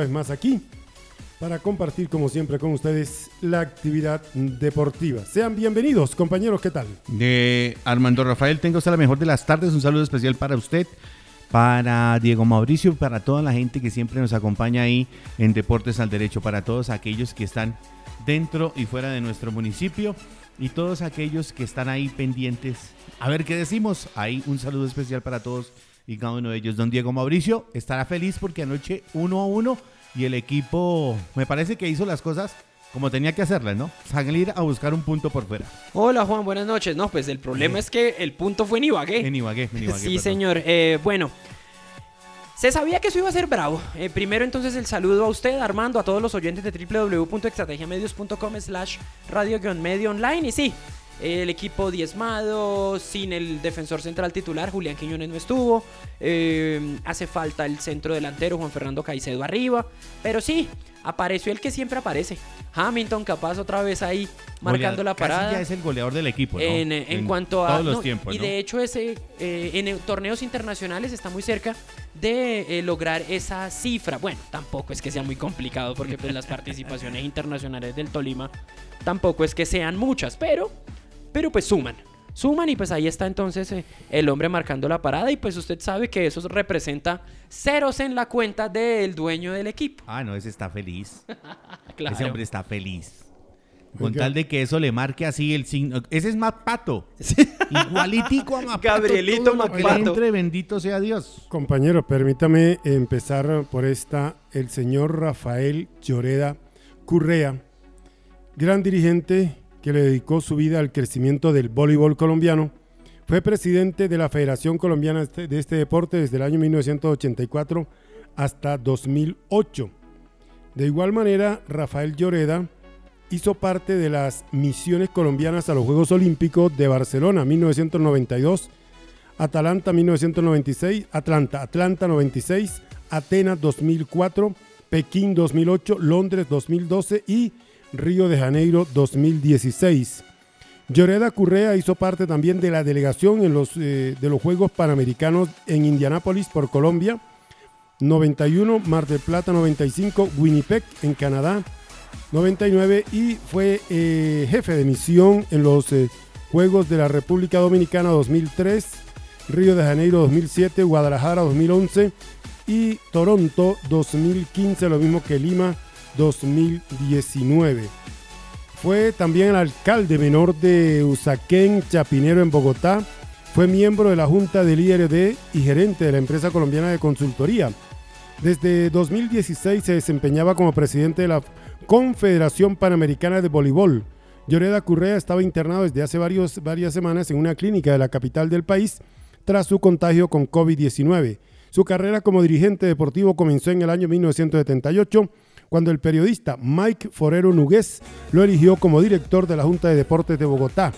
vez más aquí para compartir como siempre con ustedes la actividad deportiva. Sean bienvenidos, compañeros, ¿qué tal? De Armando Rafael, tengo usted la mejor de las tardes, un saludo especial para usted, para Diego Mauricio, para toda la gente que siempre nos acompaña ahí en Deportes al Derecho, para todos aquellos que están dentro y fuera de nuestro municipio y todos aquellos que están ahí pendientes. A ver qué decimos. Ahí un saludo especial para todos y cada uno de ellos. Don Diego Mauricio estará feliz porque anoche uno a uno y el equipo me parece que hizo las cosas como tenía que hacerlas, ¿no? Salir a buscar un punto por fuera. Hola Juan, buenas noches. No, pues el problema es que el punto fue en Ibagué. En Ibagué, en Ibagué. sí, perdón. señor. Eh, bueno, se sabía que eso iba a ser bravo. Eh, primero entonces el saludo a usted, Armando, a todos los oyentes de www.estrategiamedios.com slash radio-medio online. Y sí, el equipo diezmado, sin el defensor central titular, Julián Quiñones no estuvo. Eh, hace falta el centro delantero, Juan Fernando Caicedo arriba. Pero sí, apareció el que siempre aparece. Hamilton capaz otra vez ahí marcando Goleador- la casi parada. ya es el goleador del equipo, ¿no? En, eh, en cuanto a todos los no, tiempos, y ¿no? de hecho ese eh, en torneos internacionales está muy cerca de eh, lograr esa cifra bueno tampoco es que sea muy complicado porque pues las participaciones internacionales del Tolima tampoco es que sean muchas pero pero pues suman suman y pues ahí está entonces eh, el hombre marcando la parada y pues usted sabe que eso representa ceros en la cuenta del dueño del equipo Ah, no, ese está feliz. claro Ese hombre está feliz. Con Oiga. tal de que eso le marque así el signo. Ese es Mapato. Igualitico a Mapato. Gabrielito Mapato. entre, bendito sea Dios. Compañero, permítame empezar por esta, el señor Rafael Lloreda Currea, gran dirigente que le dedicó su vida al crecimiento del voleibol colombiano. Fue presidente de la Federación Colombiana de este- este deporte desde el año 1984 hasta 2008. De igual manera, Rafael Lloreda hizo parte de las misiones colombianas a los Juegos Olímpicos de Barcelona 1992 Atalanta 1996, Atlanta, Atlanta 96, Atenas 2004, Pekín 2008, Londres 2012 y Río de Janeiro 2016. Lloreda Currea hizo parte también de la delegación en los, eh, de los Juegos Panamericanos en Indianápolis por Colombia, 91, Mar del Plata 95, Winnipeg en Canadá 99 y fue eh, jefe de misión en los eh, Juegos de la República Dominicana 2003, Río de Janeiro 2007, Guadalajara 2011 y Toronto 2015, lo mismo que Lima 2019. Fue también el alcalde menor de Usaquén, Chapinero en Bogotá. Fue miembro de la Junta del IRD y gerente de la empresa colombiana de consultoría. Desde 2016 se desempeñaba como presidente de la Confederación Panamericana de Voleibol. Lloreda Currea estaba internado desde hace varios, varias semanas en una clínica de la capital del país tras su contagio con COVID-19. Su carrera como dirigente deportivo comenzó en el año 1978 cuando el periodista Mike Forero Nugués lo eligió como director de la Junta de Deportes de Bogotá.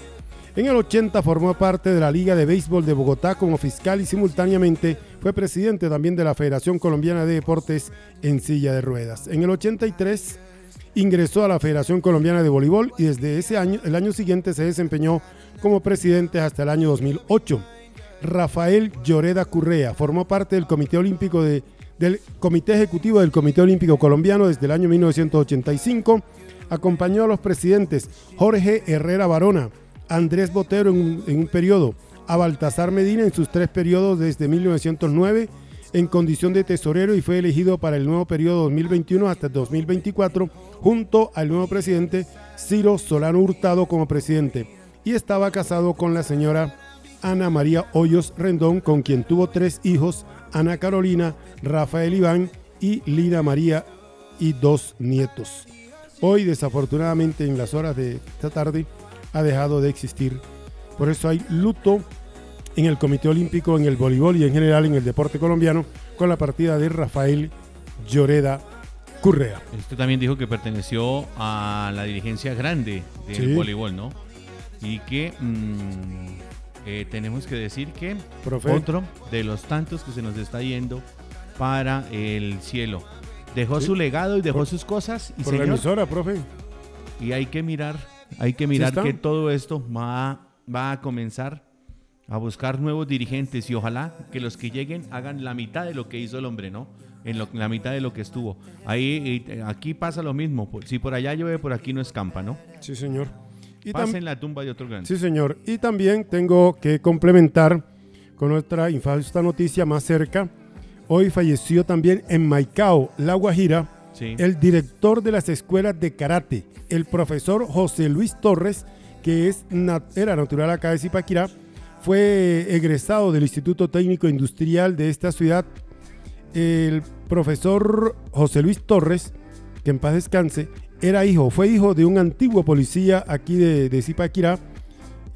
En el 80 formó parte de la Liga de Béisbol de Bogotá como fiscal y simultáneamente fue presidente también de la Federación Colombiana de Deportes en silla de ruedas. En el 83 ingresó a la Federación Colombiana de Voleibol y desde ese año, el año siguiente se desempeñó como presidente hasta el año 2008. Rafael Lloreda Currea formó parte del Comité Olímpico de- del Comité Ejecutivo del Comité Olímpico Colombiano desde el año 1985. Acompañó a los presidentes Jorge Herrera Barona, Andrés Botero en un, periodo, a Baltasar Medina en sus tres periodos desde 1909 en condición de tesorero y fue elegido para el nuevo periodo 2021 hasta 2024 junto al nuevo presidente Ciro Solano Hurtado como presidente y estaba casado con la señora Ana María Hoyos Rendón con quien tuvo tres hijos, Ana Carolina, Rafael Iván y Lina María y dos nietos. Hoy desafortunadamente en las horas de esta tarde ha dejado de existir. Por eso hay luto en el Comité Olímpico, en el voleibol y en general en el deporte colombiano con la partida de Rafael Lloreda Currea. Usted también dijo que perteneció a la dirigencia grande del Sí. voleibol, ¿no? Y que mm, eh, tenemos que decir que Profe. otro de los tantos que se nos está yendo para el cielo. Dejó Sí. su legado y dejó Por- sus cosas y Por la señor, emisora, profe. y hay que mirar, hay que mirar que todo esto va, va a comenzar a buscar nuevos dirigentes y ojalá que los que lleguen hagan la mitad de lo que hizo el hombre, ¿no? en, lo- en la mitad de lo que estuvo. Ahí, eh, aquí pasa lo mismo. Si por allá llueve, por aquí no escampa, ¿no? Sí, señor. Y Pasa tam- en la tumba de otro grande. Sí, señor. Y también tengo que complementar con nuestra infausta noticia más cerca. Hoy falleció también en Maicao, La Guajira, Sí. el director de las escuelas de karate, el profesor José Luis Torres, que es nat- era natural acá de Zipaquirá, fue egresado del Instituto Técnico Industrial de esta ciudad. El profesor José Luis Torres, que en paz descanse, era hijo, fue hijo de un antiguo policía aquí de, de Zipaquirá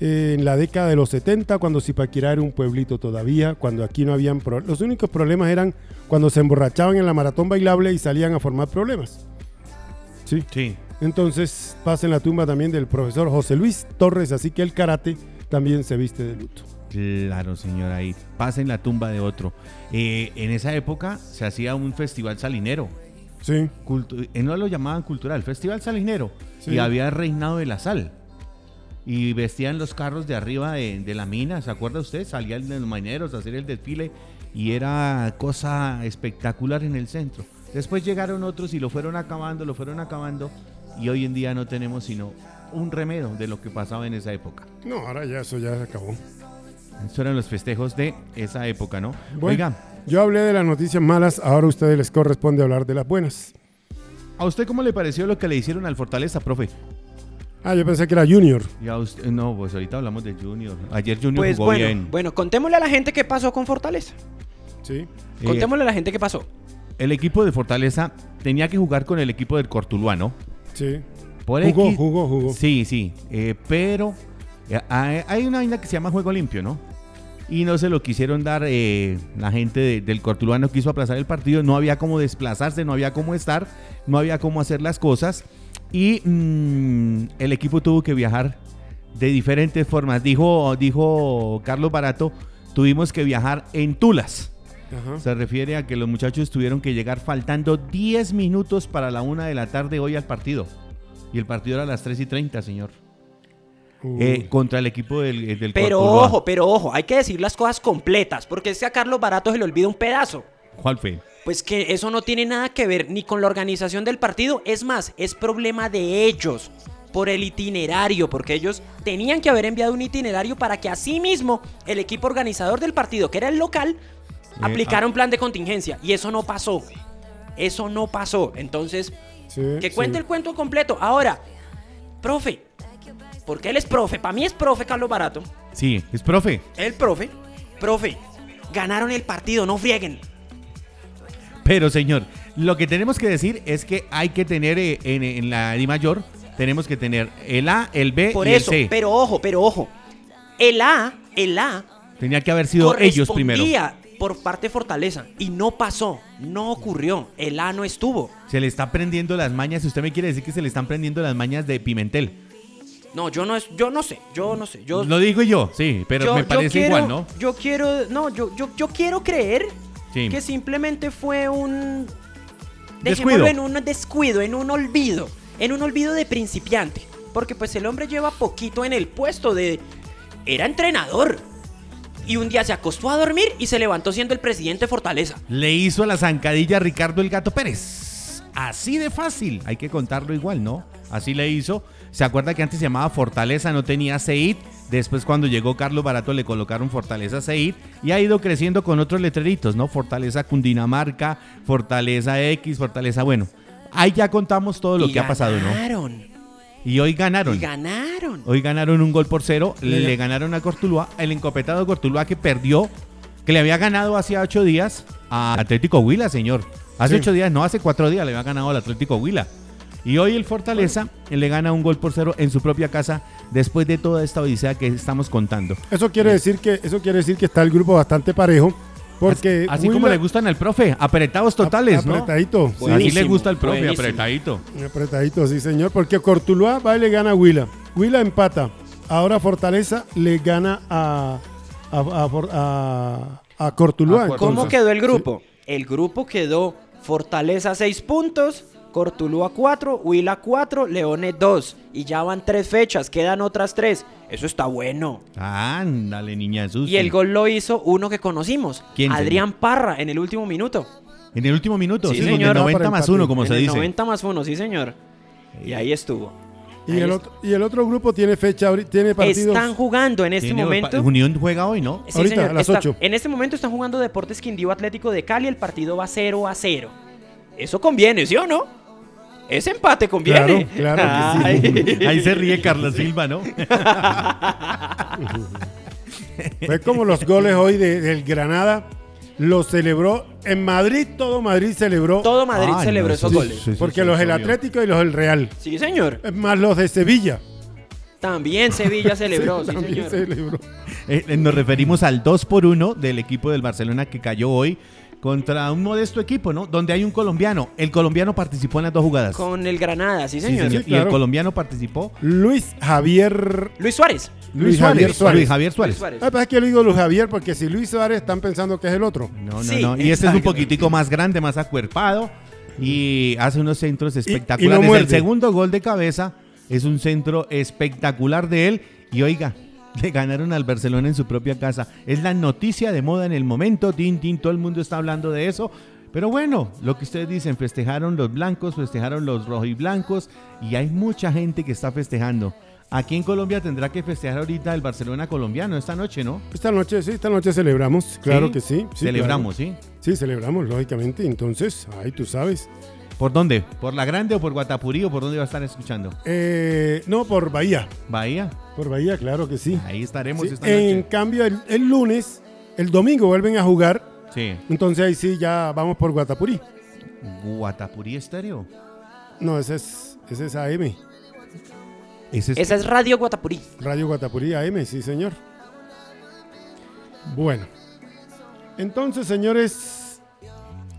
eh, en la década de los 70, cuando Zipaquirá era un pueblito todavía, cuando aquí no habían... pro- los únicos problemas eran cuando se emborrachaban en la maratón bailable y salían a formar problemas. Sí. Sí. Entonces pasa en la tumba también del profesor José Luis Torres, así que el karate también se viste de luto. Claro, señor, ahí pasa en la tumba de otro. Eh, en esa época se hacía un festival salinero. Sí, Cultu- eh, no lo llamaban cultural, festival salinero. Sí. Y había reinado de la sal. Y vestían los carros de arriba de, de la mina, ¿se acuerda usted? Salían los marineros a hacer el desfile y era cosa espectacular en el centro. Después llegaron otros y lo fueron acabando, lo fueron acabando. Y hoy en día no tenemos sino un remedio de lo que pasaba en esa época. no, ahora ya eso ya se acabó. Estos eran los festejos de esa época, ¿no? Bueno, Oiga, yo hablé de las noticias malas, ahora a ustedes les corresponde hablar de las buenas. ¿a usted cómo le pareció lo que le hicieron al Fortaleza, profe? Ah, yo pensé que era Junior. Y a usted, no, pues ahorita hablamos de Junior. Ayer Junior Pues jugó bueno, bien. bueno, contémosle a la gente qué pasó con Fortaleza. Sí. Eh, Contémosle a la gente qué pasó. el equipo de Fortaleza tenía que jugar con el equipo del Cortuluá, ¿no? Sí. Por Jugó, X- jugó, jugó. Sí, sí. eh, pero eh, hay hay una vaina que se llama juego limpio, ¿no? Y no se lo quisieron dar, eh, la gente de- del Cortuluá no quiso aplazar el partido, no había cómo desplazarse, no había cómo estar, no había cómo hacer las cosas. Y mm, el equipo tuvo que viajar de diferentes formas. Dijo, dijo Carlos Barato, tuvimos que viajar en Tulas. Ajá. Se refiere a que los muchachos tuvieron que llegar faltando 10 minutos para la una de la tarde hoy al partido. Y el partido era a las 3 y 30, señor. Eh, contra el equipo del, eh, del Pero ojo, pero ojo, hay que decir las cosas completas, porque es que a Carlos Barato se le olvida un pedazo. ¿Cuál fue? Pues que eso no tiene nada que ver ni con la organización del partido, es más, es problema de ellos por el itinerario, porque ellos tenían que haber enviado un itinerario para que así mismo el equipo organizador del partido, que era el local, aplicara ah. un plan de contingencia y eso no pasó. Eso no pasó. Entonces, Sí, que sí. cuente el cuento completo. Ahora, profe, porque él es profe, para mí es profe Carlos Barato. Sí, es profe. El profe, profe, ganaron el partido, no frieguen. Pero, señor, lo que tenemos que decir es que hay que tener eh, en, en la Di Mayor, tenemos que tener el A, el B Por y eso, el C. pero ojo, pero ojo. El A, el A Tenía que haber sido ellos primero. por parte de Fortaleza y no pasó, no ocurrió. El A no estuvo. Se le está prendiendo las mañas. Si usted me quiere decir que se le están prendiendo las mañas de Pimentel. No, yo no es, yo no sé, yo no sé. Yo, Lo digo yo, sí, pero yo- me parece quiero- igual, ¿no? Yo quiero, no, yo, yo, yo quiero creer Sí. que simplemente fue un Descuido. en un descuido, en un olvido, en un olvido de principiante, porque pues el hombre lleva poquito en el puesto de era entrenador. Y un día se acostó a dormir y se levantó siendo el presidente de Fortaleza. Le hizo la zancadilla a Ricardo el Gato Pérez. Así de fácil. Hay que contarlo igual, ¿no? Así le hizo. ¿Se acuerda que antes se llamaba Fortaleza, no tenía Seid? Después cuando llegó Carlos Barato le colocaron Fortaleza Seid y ha ido creciendo con otros letreritos, ¿no? Fortaleza Cundinamarca, Fortaleza X, Fortaleza, bueno. Ahí ya contamos todo lo Y que ha pasado, ¿no? ganaron, Y hoy ganaron. Y ganaron. Hoy ganaron un gol por cero, Le- le, ganaron a Cortuluá, el encopetado Cortuluá que perdió, que le había ganado hace ocho días a Atlético Huila, señor. Hace Sí. ocho días, no, hace cuatro días le había ganado al Atlético Huila. Y hoy el Fortaleza le gana un gol por cero en su propia casa después de toda esta odisea que estamos contando. Eso quiere decir que eso quiere decir que está el grupo bastante parejo porque Así como le gustan al profe, apretados totales, ¿no? apretadito, sí. Así le gusta al profe, buenísimo. apretadito. Apretadito, sí, señor. Porque Cortuluá va y le gana a Huila. Huila empata. Ahora Fortaleza le gana a, a, a, For- a- a Cortuluá. ¿Cómo quedó el grupo? El grupo quedó Fortaleza 6 puntos, Cortulúa 4, Huila 4, Leones 2. Y ya van tres fechas, quedan otras tres. Eso está bueno. Ándale, niña Susi. Y el gol lo hizo uno que conocimos, ¿Quién, señor? Adrián Parra, en el último minuto. En el último minuto, Sí, sí, señor. en el 90 Para más empate. uno, como en se el dice. 90 más 1, sí, señor. Y ahí estuvo. Y Ahí el, otro, y el otro grupo tiene fecha, tiene partidos. Están jugando en este Tiene- momento. Unión juega hoy, ¿no? Sí, Ahorita, señor, a las está- 8. En este momento están jugando Deportes Quindío Atlético de Cali. El partido va 0 a 0. Eso conviene, ¿sí o no? Ese empate conviene. Claro, claro que sí. Ahí se ríe Carlos Silva, ¿no? Fue como los goles hoy de- del Granada. Lo celebró en Madrid, todo Madrid celebró. Todo Madrid celebró no, esos sí, goles. sí, sí, porque sí, los del. Atlético y los del Real. Sí, señor. Más los de Sevilla. También Sevilla celebró, sí, También señor. celebró. Eh, eh, nos referimos al 2 por 1 del equipo del Barcelona que cayó hoy contra un modesto equipo, ¿no? Donde hay un colombiano. El colombiano participó en las dos jugadas. Con el Granada, sí, Sí, señor. Y el colombiano participó. Luis Javier. Luis Suárez. Luis Javier Suárez. Luis Javier Suárez. Luis Suárez. Ah, pues es que le digo Luis Javier porque si Luis Suárez están pensando que es el otro. No, no, Sí, no. Y este es un poquitico más grande, más acuerpado. Y hace unos centros y espectaculares. no el segundo gol de cabeza es un centro espectacular de él. Y oiga, le ganaron al Barcelona en su propia casa. Es la noticia de moda en el momento. Tin, tin, todo el mundo está hablando de eso. Pero bueno, lo que ustedes dicen, festejaron los blancos, festejaron los rojiblancos. Y hay mucha gente que está festejando. Aquí en Colombia tendrá que festejar ahorita el Barcelona colombiano esta noche, ¿no? Esta noche, sí, esta noche celebramos. Claro Sí, que sí. sí, Celebramos, ¿sí? Sí, celebramos, lógicamente. Entonces, ahí tú sabes. ¿Por dónde? ¿Por La Grande o por Guatapurí o por dónde va a estar escuchando? Eh, no, por Bahía. Bahía. Por Bahía, claro que sí. Ahí estaremos Sí, esta en noche. cambio, el, el lunes, el domingo vuelven a jugar. Sí. Entonces ahí sí ya vamos por Guatapurí. Guatapurí Estéreo. No, ese es, ese es AM. Ese es- Esa es Radio Guatapurí. Radio Guatapurí AM, sí, señor. Bueno. Entonces, señores,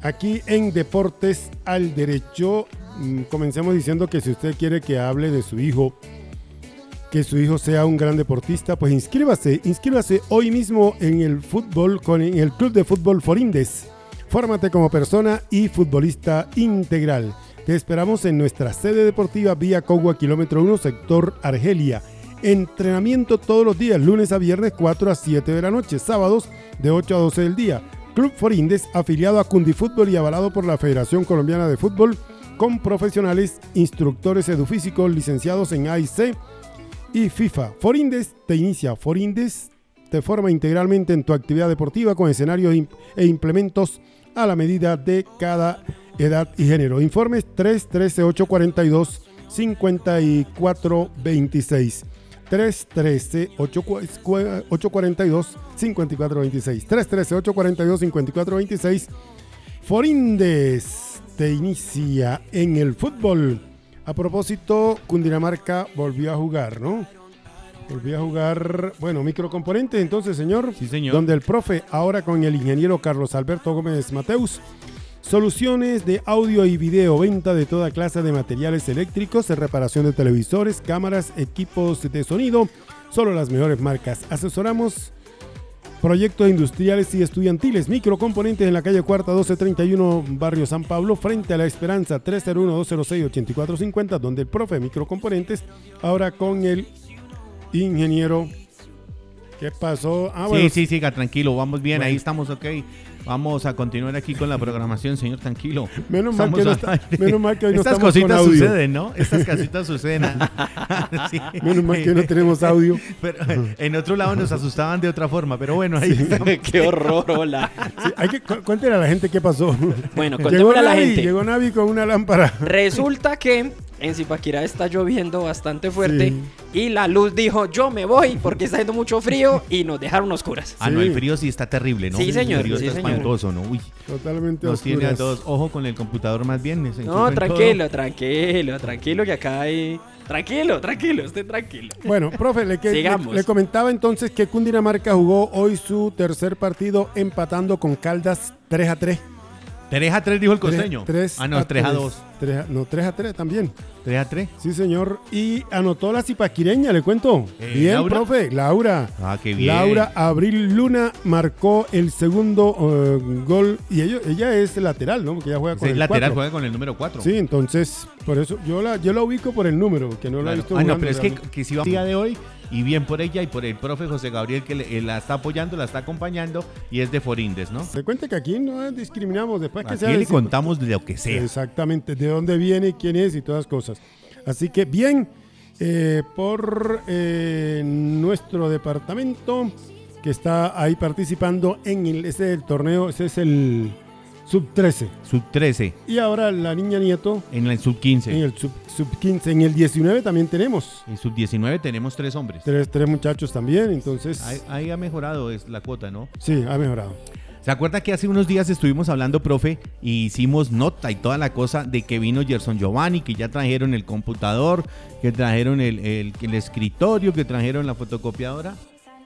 aquí en Deportes al Derecho, mm, comencemos diciendo que si usted quiere que hable de su hijo, que su hijo sea un gran deportista, pues inscríbase, inscríbase hoy mismo en el fútbol, con el Club de Fútbol Forindes. Fórmate como persona y futbolista integral. Te esperamos en nuestra sede deportiva Vía Cogua, kilómetro 1, sector Argelia. Entrenamiento todos los días, lunes a viernes 4 a 7 de la noche, sábados de 8 a 12 del día. Club Forindes, afiliado a Cundifútbol y avalado por la Federación Colombiana de Fútbol, con profesionales, instructores edufísicos licenciados en AIC y FIFA. Forindes te inicia. Forindes te forma integralmente en tu actividad deportiva con escenarios e implementos a la medida de cada edad y género. Informes 313 842 5426. 313 842 5426. 313 842 5426. Forindes te inicia en el fútbol. A propósito, Cundinamarca volvió a jugar, ¿no? Volvió a jugar, bueno, microcomponentes, entonces, señor. Sí, señor. Donde el profe, ahora con el ingeniero Carlos Alberto Gómez Mateus, soluciones de audio y video, venta de toda clase de materiales eléctricos, reparación de televisores, cámaras, equipos de sonido, solo las mejores marcas. Asesoramos proyectos industriales y estudiantiles, microcomponentes en la calle Cuarta 1231, Barrio San Pablo, frente a La Esperanza 301-206-8450, donde el profe microcomponentes, ahora con el ingeniero. ¿Qué pasó? Ah, bueno, Sí, sí, siga, tranquilo, vamos bien, Bueno. ahí estamos, ok. Vamos a continuar aquí con la programación, señor, tranquilo. Menos mal, que no está- menos mal que hoy no Estas estamos con cositas audio. suceden, ¿no? Estas cositas suceden. Sí. Menos mal que no tenemos audio. Pero, en otro lado nos asustaban de otra forma, pero bueno, ahí estamos. Qué horror, hola. Sí, hay que cu- cuéntele a la gente qué pasó. Bueno, llegó contémosle a la Navi, gente. llegó Navi con una lámpara. Resulta que en Zipaquirá está lloviendo bastante fuerte Sí. y la luz dijo, yo me voy porque está haciendo mucho frío y nos dejaron oscuras. Ah, no, Sí. el frío sí está terrible, ¿no? Sí, señor, El frío sí, está señor. espantoso, ¿no? Uy, Totalmente nos tiene a oscuras. todos. Ojo con el computador más bien. se No, enchufa en tranquilo, tranquilo, tranquilo que acá hay... Tranquilo, tranquilo, esté tranquilo. Bueno, profe, le, que- le- Sigamos. le comentaba entonces que Cundinamarca jugó hoy su tercer partido empatando con Caldas 3 a 3. Todo. 3 a 3 dijo el costeño. tres ah, no, a 3 a tres. 2. Tres a- no, 3 a 3 también. 3 a 3. Sí, señor. Y anotó la zipaquireña, le cuento. Eh, bien, ¿Laura? profe. Laura. Ah, qué bien. Laura Abril Luna marcó el segundo eh, gol. Y ello- ella es lateral, ¿no? Porque ella juega con Es el lateral, cuatro. juega con el número 4. Sí, entonces, por eso yo la, yo la ubico por el número, que no la he visto Ah, no, pero es que, realmente. que si va el día de hoy y bien por ella y por el profe José Gabriel que le- eh, la está apoyando, la está acompañando y es de Forindes, ¿no? Se cuenta que aquí no discriminamos después que Aquí sea le de- contamos de lo que sea. Exactamente, de dónde viene, quién es y todas las cosas. Así que bien, eh, por eh, nuestro departamento que está ahí participando en el, ese es el torneo, ese es el sub 13. Sub 13, Y ahora la niña Nieto en el sub 15. en el sub, sub 15. En el 19 también tenemos En sub 19 tenemos tres hombres. tres, tres muchachos también, entonces Ahí, ahí ha mejorado es la cuota, ¿no? sí, ha mejorado. ¿Se acuerda que hace unos días estuvimos hablando, profe, y hicimos nota y toda la cosa de que vino Gerson Giovanni, que ya trajeron el computador, que trajeron el, el- el escritorio, que trajeron la fotocopiadora?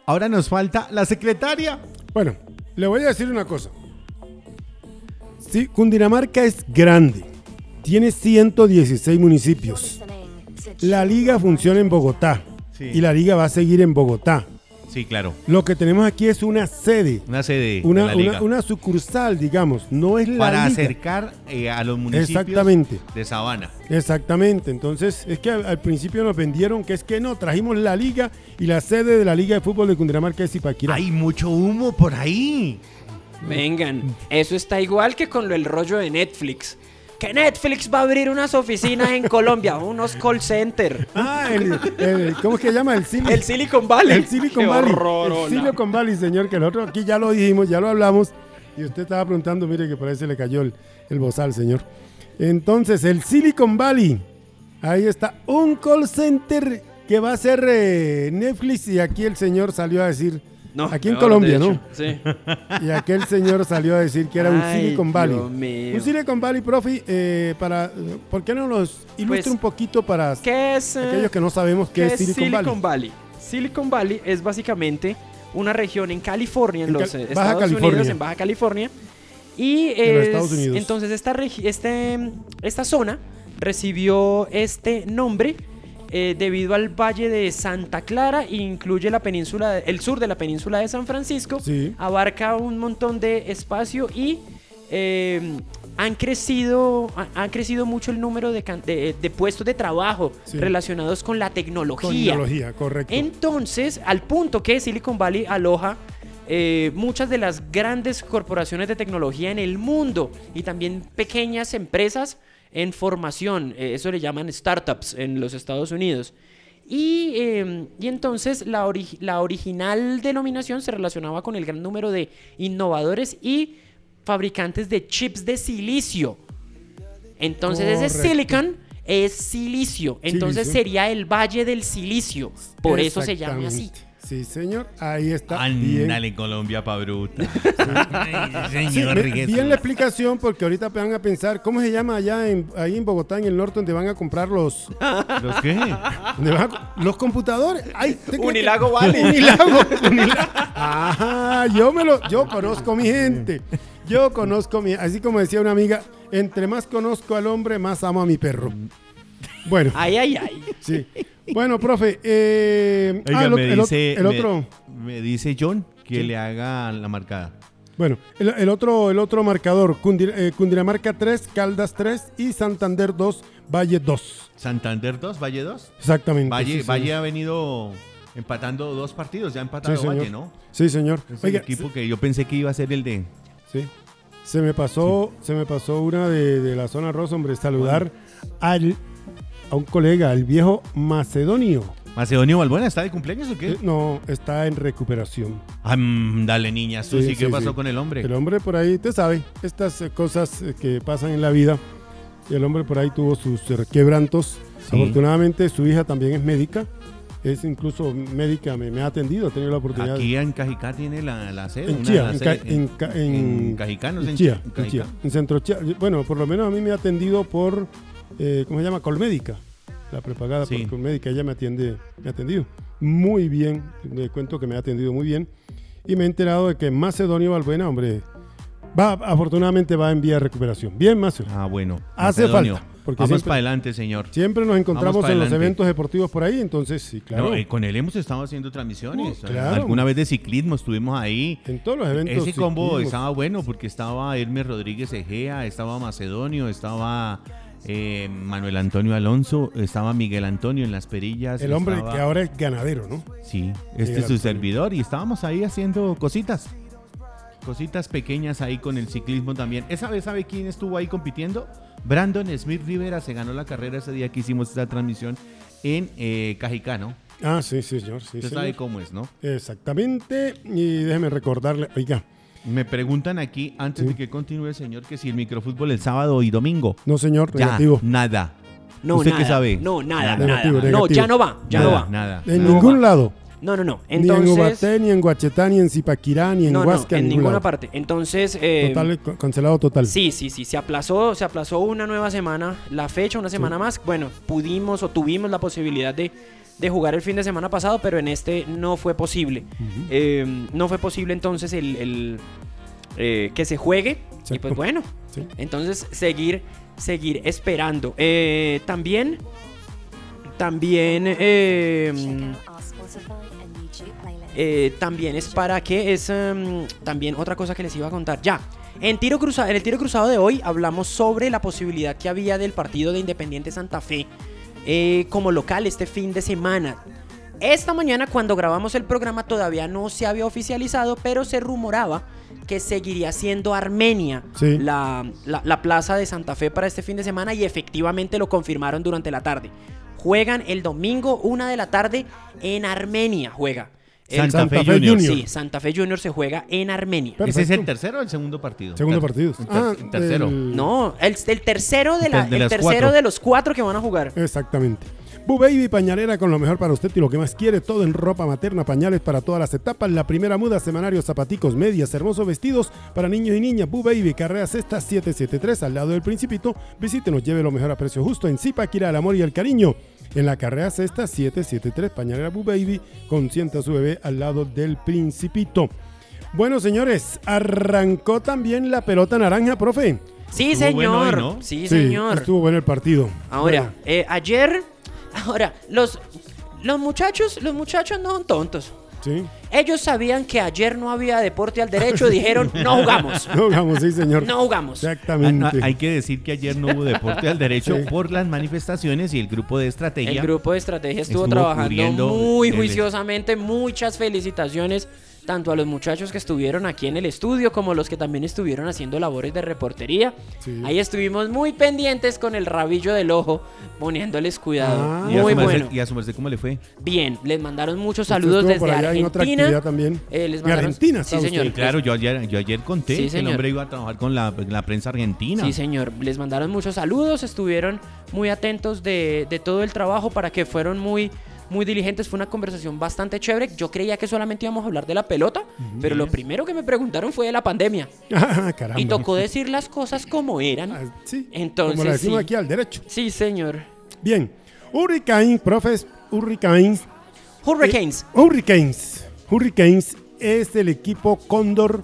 Ahora nos falta la secretaria. Bueno, le voy a decir una cosa. Sí, Cundinamarca es grande. Tiene 116 municipios. La liga funciona en Bogotá. Sí. Y la liga va a seguir en Bogotá. Sí, claro. Lo que tenemos aquí es una sede. Una sede de Una, la liga. una, una sucursal, digamos. No es la para liga. acercar eh, a los municipios Exactamente. de Sabana. Exactamente. Entonces, es que al, al principio nos vendieron que es que no, trajimos la liga y la sede de la Liga de Fútbol de Cundinamarca es Zipaquirá. Hay mucho humo por ahí. Vengan, eso está igual que con lo el rollo de Netflix. Que Netflix va a abrir unas oficinas en Colombia, unos call center. Ah, el, el- ¿cómo es que se llama? El Sil- El Silicon Valley. El Silicon Qué Valley. horror, el. Silicon Valley, señor, que el otro aquí ya lo dijimos, ya lo hablamos. Y usted estaba preguntando, mire que por ahí se le cayó el, el bozal, señor. Entonces, el Silicon Valley. Ahí está, un call center que va a ser eh, Netflix. Y aquí el señor salió a decir, No, aquí en peor, Colombia, ¿no? Sí. Y aquel señor salió a decir que era un Ay, Silicon Valley. Dios mío. Un Silicon Valley, profe, eh, para, ¿por qué no nos ilustra Pues, un poquito para ¿Qué es, eh, aquellos que no sabemos qué, ¿Qué es Silicon, Valley? Silicon Valley es básicamente una región en California, en, En los Cal- Baja Estados California. Unidos, en Baja California. Y En los es- Estados Unidos. entonces esta, este, esta zona recibió este nombre eh, debido al valle de Santa Clara incluye la península, el sur de la península de San Francisco. Sí. Abarca un montón de espacio y eh, han crecido, han crecido mucho el número de, can- de- de puestos de trabajo Sí. relacionados con la tecnología. tecnología, correcto. Entonces, al punto que Silicon Valley aloja eh, muchas de las grandes corporaciones de tecnología en el mundo y también pequeñas empresas en formación, eh, eso le llaman startups en los Estados Unidos. Y, eh, y entonces la, ori- la original denominación se relacionaba con el gran número de innovadores y fabricantes de chips de silicio. Entonces ese silicon es silicio. Entonces Silicio. sería el Valle del Silicio. Por eso se llama así. Sí, señor. Ahí está. bien. Ándale, Colombia pa' bruta. Ay, Sí, señor Jesús. bien la explicación porque ahorita van a pensar cómo se llama allá en, ahí en Bogotá, en el norte, donde van a comprar los, ¿Los qué? donde van a co- los computadores. Ay, ¿usted cree que- Unilago Valley. Unilago, Unilago. Ajá, yo me lo, yo conozco mi gente. Yo conozco mi, así como decía una amiga, entre más conozco al hombre, más amo a mi perro. Bueno, Ay, ay, ay. sí. Bueno, profe, eh, Oiga, ah, el, me, el- dice, el me- otro. me dice John que Sí. le haga la marcada. Bueno, el, el otro, el otro marcador, Cundi- eh, Cundinamarca 3, Caldas 3 y Santander 2, Valle 2. Santander 2, Valle 2. Exactamente. Valle, sí. Valle ha venido empatando dos partidos, ya ha Sí, empatado señor. Valle, ¿no? Sí, señor. Es el equipo que yo pensé que iba a ser el de... sí. Se me pasó, se me pasó una de, de la zona rosa, hombre, saludar al, a un colega, al viejo macedonio. Macedonio Balbuena, ¿está de cumpleaños o qué? Eh, no, está en recuperación. Dale, niña, Sí, Susi, ¿qué sí, pasó sí. con el hombre? El hombre por ahí, te sabe, estas eh, cosas eh, que pasan en la vida. El hombre por ahí tuvo sus quebrantos. Afortunadamente su hija también es médica. Es incluso médica, me, me ha atendido, he tenido la oportunidad. Aquí en Cajicá tiene la, la sede. en Chía, en, en, en- en Cajicá, no sé, en. Chía, en Centro Chía. Bueno, por lo menos a mí me ha atendido por, eh, ¿cómo se llama? Colmédica, la prepagada Sí. por Colmédica. Ella me atiende, me ha atendido muy bien. Le cuento que me ha atendido muy bien. Y me he enterado de que Macedonio Balbuena, hombre, va, afortunadamente va en vía de recuperación. Bien, Macedonio. Ah, bueno. Hace Macedonio. falta, porque Vamos siempre, para adelante, señor. siempre nos encontramos en los eventos deportivos por ahí, entonces sí, claro. No, eh, con él hemos estado haciendo transmisiones. Claro. Alguna vez de ciclismo estuvimos ahí. en todos los eventos. Ese combo estaba bueno porque estaba Hermes Rodríguez Egea, estaba Macedonio, estaba eh, Manuel Antonio Alonso, estaba Miguel Antonio en las perillas. El hombre estaba- que ahora es ganadero, ¿no? Sí, este es su Antonio. servidor y estábamos ahí haciendo cositas. Cositas pequeñas ahí con el ciclismo también. ¿Esa vez sabe quién estuvo ahí compitiendo? Brandon Smith Rivera se ganó la carrera ese día que hicimos esta transmisión en eh, Cajicano. Ah, sí, sí, señor. Sí, Usted señor. sabe cómo es, ¿no? Exactamente. Y déjeme recordarle, oiga, Me preguntan aquí, antes Sí. de que continúe el señor, que si el microfútbol el sábado y domingo. no señor, Ya, negativo. nada. No, ¿Usted nada. qué sabe? No, nada, Nada. nada. Negativo, No, ya no va, ya nada, no va. Nada. En ningún lado. No, no, no. ni en Entonces, Ubaté, ni en Guachetá, ni en Zipaquirá, ni en no, no, en ninguna lado. parte. Entonces, eh, Total, co- cancelado total. Sí, sí, sí, se aplazó, se aplazó una nueva semana, la fecha, una semana más. Bueno, pudimos o tuvimos la posibilidad de, de jugar el fin de semana pasado, pero en este no fue posible. Eh, no fue posible entonces el, el, eh, que se juegue. Y pues bueno, Sí. entonces seguir, seguir esperando. Eh, también, también, eh, eh, también es para que es em, también otra cosa que les iba a contar. Ya, en, tiro cruzado, en el tiro cruzado de hoy hablamos sobre la posibilidad que había del partido de Independiente Santa Fe eh, como local este fin de semana. Esta mañana cuando grabamos el programa todavía no se había oficializado, pero se rumoraba que seguiría siendo Armenia Sí. la, la- la plaza de Santa Fe para este fin de semana y efectivamente lo confirmaron durante la tarde. Juegan el domingo, una de la tarde, en Armenia juega. El- Santa, Santa Fe. Junior. Sí, Santa Fe Junior se juega en Armenia. Perfecto. ¿Ese es el tercero o el segundo partido? Segundo Ter- partido. ter- Ah, el tercero. el- No, el, el tercero de la, De el tercero cuatro. de los cuatro que van a jugar. Exactamente. Boo Baby Pañalera con lo mejor para usted y lo que más quiere, todo en ropa materna, pañales para todas las etapas, la primera muda, semanarios, zapaticos, medias, hermosos vestidos para niños y niñas. Boo Baby, carrera sexta 773 al lado del Principito. Visítenos, lleve lo mejor a precio justo en Zipaquirá, el amor y el cariño. En la carrera sexta 773, pañalera Boo Baby, consienta a su bebé al lado del Principito. Bueno, señores, arrancó también la pelota naranja, profe. Sí, Estuvo bueno señor. hoy, ¿no? Sí, señor. Estuvo bueno el partido. Ahora, Bueno, eh, ayer, ahora, los, los muchachos, los muchachos no son tontos. Sí. Ellos sabían que ayer no había deporte al derecho y dijeron, no jugamos. No jugamos, sí, señor. No jugamos. Ah, Exactamente. no, hay que decir que ayer no hubo deporte al derecho Sí. por las manifestaciones y el grupo de estrategia. El grupo de estrategia estuvo, estuvo trabajando muy juiciosamente. Muchas felicitaciones tanto a los muchachos que estuvieron aquí en el estudio como los que también estuvieron haciendo labores de reportería. Sí. Ahí estuvimos muy pendientes con el rabillo del ojo, poniéndoles cuidado. Ah. y, muy merced- bueno. y a su merced, ¿cómo le fue? Bien, les mandaron muchos saludos desde por allá en otra Argentina. también. Eh, les ¿En mandaron- Argentina Sí, señor. usted? Claro, yo ayer, yo ayer conté Sí, que el hombre iba a trabajar con la, la prensa argentina. Sí, señor. Les mandaron muchos saludos, estuvieron muy atentos de, de todo el trabajo para que fueron muy, muy diligentes. Fue una conversación bastante chévere. Yo creía que solamente íbamos a hablar de la pelota, pero lo primero que me preguntaron fue de la pandemia. Ah, caramba. Y tocó decir las cosas como eran. Ah, sí, Entonces, como le decimos sí. aquí al derecho. Sí, señor. Bien. Hurricane, profes, Hurricanes. Hurricanes. eh, Hurricanes. Hurricanes es el equipo Cóndor.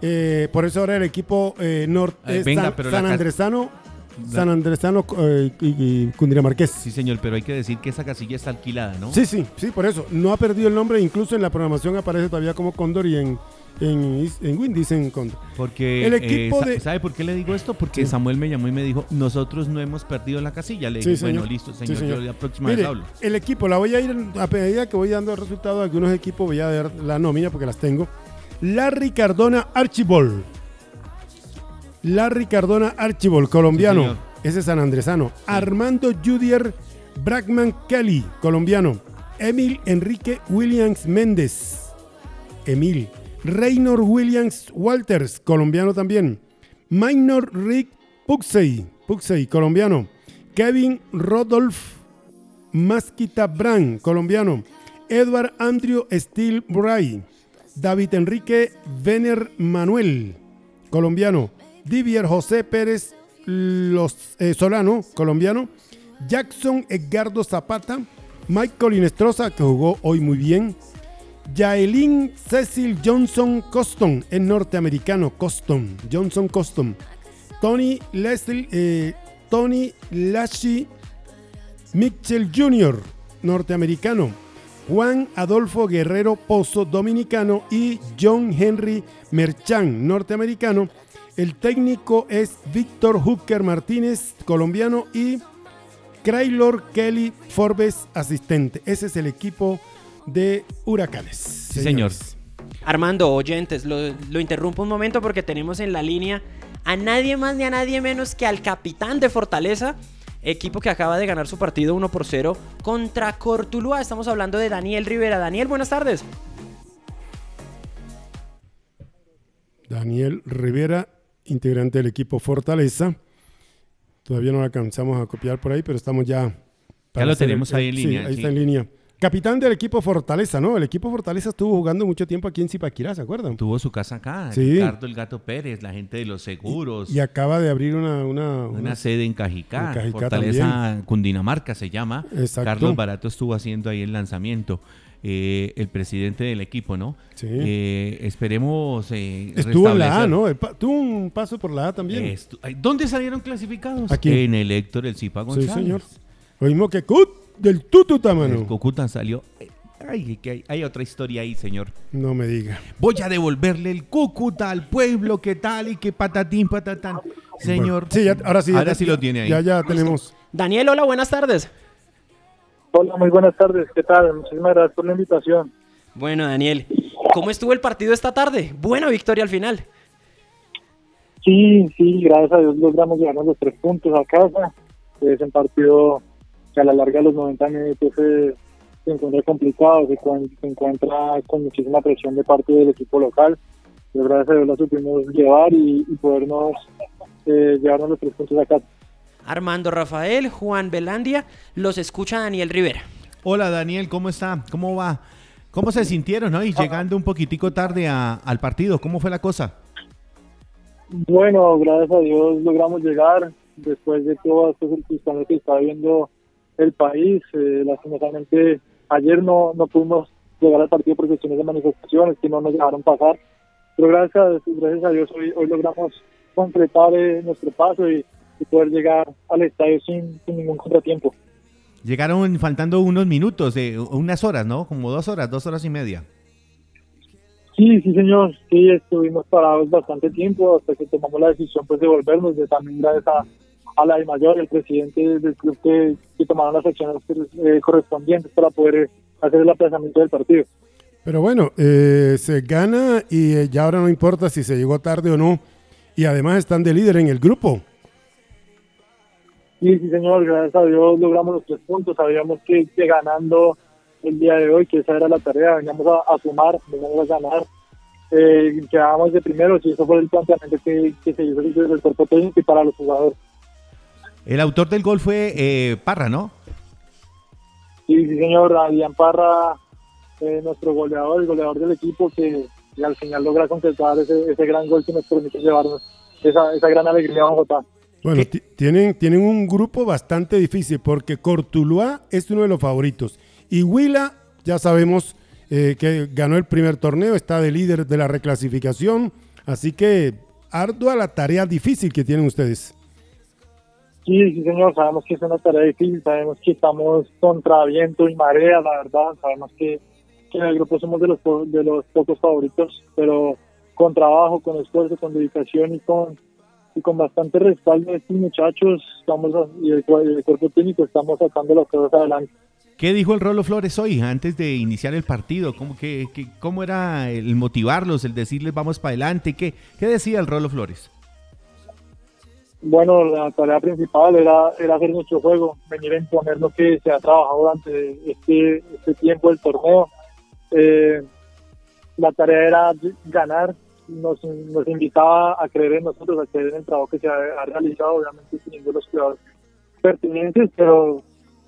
eh, por eso ahora el equipo eh, norte Ay, es venga, San, pero la San Andresano, San Andresano eh, y, y Cundinamarqués. Sí, señor, pero hay que decir que esa casilla está alquilada, ¿no? Sí, sí, sí, por eso. No ha perdido el nombre, incluso en la programación aparece todavía como Cóndor y en, en, en Win dicen Cóndor. Porque, El equipo sa- de- ¿sabe por qué le digo esto? Porque Sí. Samuel me llamó y me dijo, nosotros no hemos perdido la casilla. Le Sí, dije, bueno, señor. listo, Sí, señor, señor. yo la próxima vez Mire, hablo. el equipo, la voy a ir a medida que voy dando el resultado de algunos equipos, voy a dar la nómina porque las tengo. Larry Cardona Archibald. Larry Cardona Archibald, colombiano. Ese es San Andresano. Armando Judier Brackman Kelly, colombiano. Emil Enrique Williams Méndez. Emil. Reynor Williams Walters, colombiano también. Minor Rick Puxey, Puxey, colombiano. Kevin Rodolph Masquita Brand, colombiano. Edward Andrew Steel Bray. David Enrique Vener Manuel, colombiano. Divier José Pérez eh, Solano, colombiano. Jackson Edgardo Zapata. Michael Inestrosa, que jugó hoy muy bien. Yaelin Cecil Johnson Coston, es norteamericano, Coston, Johnson Coston. Tony Leslie, eh, Tony Lashi Mitchell Jr., norteamericano. Juan Adolfo Guerrero Pozo, dominicano. Y John Henry Merchan, norteamericano. El técnico es Víctor Hooker Martínez, colombiano. Y Craylor Kelly Forbes, asistente. Ese es el equipo de Huracanes. Sí, señor. Armando, oyentes, lo, lo interrumpo un momento porque tenemos en la línea a nadie más ni a nadie menos que al capitán de Fortaleza, equipo que acaba de ganar su partido 1 por 0 contra Cortuluá. Estamos hablando de Daniel Rivera. Daniel, buenas tardes. Daniel Rivera, integrante del equipo Fortaleza. Todavía no lo alcanzamos a copiar por ahí, pero estamos ya. Ya lo tenemos el- ahí en sí, línea, ahí sí. está en línea. Capitán del equipo Fortaleza, ¿no? El equipo Fortaleza estuvo jugando mucho tiempo aquí en Zipaquirá, ¿se acuerdan? Tuvo su casa acá, Sí. Ricardo el Gato Pérez, la gente de los seguros. Y acaba de abrir una. una, Una una- sede en Cajicá, En Cajicá Fortaleza Cundinamarca se llama. Exacto. Carlos Barato estuvo haciendo ahí el lanzamiento. Eh, el presidente del equipo, ¿no? Sí. Eh, esperemos. eh, Estuvo en la A, ¿no? El pa- tuvo un paso por la A también. Estu- ¿Dónde salieron clasificados? Aquí. En el Héctor El Zipa sí, González. señor. Lo mismo que Cut del Tututa, mano. El Cúcuta salió. Ay, que hay, hay otra historia ahí, señor. No me diga. Voy a devolverle el Cúcuta al pueblo, que tal y que patatín, patatán. Señor. Sí, ya- ahora sí. ya- Ahora sí lo tiene ahí. Ya, ya tenemos. Daniel, hola, buenas tardes. Hola, muy buenas tardes. ¿Qué tal? Muchísimas gracias por la invitación. Bueno, Daniel, ¿cómo estuvo el partido esta tarde? Buena victoria al final. Sí, sí, gracias a Dios logramos llevarnos los tres puntos a casa. Es un partido que a la larga de los 90 minutos eh, se encuentra complicado, se, se encuentra con muchísima presión de parte del equipo local. Pero gracias a Dios lo supimos llevar y, y podernos eh, llevarnos los tres puntos a casa. Armando Rafael, Juan Belandia, los escucha Daniel Rivera. Hola Daniel, ¿cómo está? ¿Cómo va? ¿Cómo se sintieron, no? Y llegando un poquitico tarde a- al partido, ¿cómo fue la cosa? Bueno, gracias a Dios logramos llegar después de todas estas circunstancias que está viviendo el país. Eh, lastimosamente, ayer no, no pudimos llegar al partido por cuestiones de manifestaciones que no nos dejaron pasar. Pero gracias, gracias a Dios hoy, hoy logramos concretar eh, nuestro paso y, y poder llegar al estadio sin, sin ningún contratiempo. Llegaron faltando unos minutos, eh, unas horas, ¿no? Como dos horas, dos horas y media. Sí, sí, señor. Sí, estuvimos parados bastante tiempo hasta que tomamos la decisión pues, de volvernos. De también gracias a, a la mayor, el presidente del club, que, que tomaron las acciones eh, correspondientes para poder eh, hacer el aplazamiento del partido. Pero bueno, eh, se gana y eh, ya ahora no importa si se llegó tarde o no. Y además están de líder en el grupo. Sí, sí, señor. Gracias a Dios logramos los tres puntos. Sabíamos que, que ganando el día de hoy, que esa era la tarea, veníamos a, a sumar, veníamos a ganar. Eh, quedábamos de primeros y eso fue el planteamiento que, que se hizo desde el cuerpo técnico y para los jugadores. El autor del gol fue eh, Parra, ¿no? Sí, sí, señor. Adrián Parra, eh, nuestro goleador, el goleador del equipo, que, que al final logra concretar ese, ese gran gol que nos permite llevarnos esa, esa gran alegría a Bogotá. Bueno, ti- tienen, tienen un grupo bastante difícil porque Cortuluá es uno de los favoritos. Y Huila, ya sabemos eh, que ganó el primer torneo, está de líder de la reclasificación. Así que ardua la tarea difícil que tienen ustedes. Sí, sí, señor. Sabemos que es una tarea difícil, sabemos que estamos contra viento y marea, la verdad. Sabemos que, que en el grupo somos de los, po- de los pocos favoritos, pero con trabajo, con esfuerzo, con dedicación y con y con bastante respaldo de estos muchachos estamos y el, cu- el cuerpo técnico estamos sacando las cosas adelante. ¿Qué dijo el Rolo Flores hoy antes de iniciar el partido? ¿Cómo, que, que- cómo era el motivarlos, el decirles vamos para adelante? ¿Qué, ¿Qué decía el Rolo Flores? Bueno, la tarea principal era, era hacer nuestro juego, venir a imponer lo que se ha trabajado durante este, este tiempo del torneo. Eh, la tarea era ganar, nos, nos invitaba a creer en nosotros, a creer en el trabajo que se ha, realizado, obviamente de los cuidados pertinentes, pero,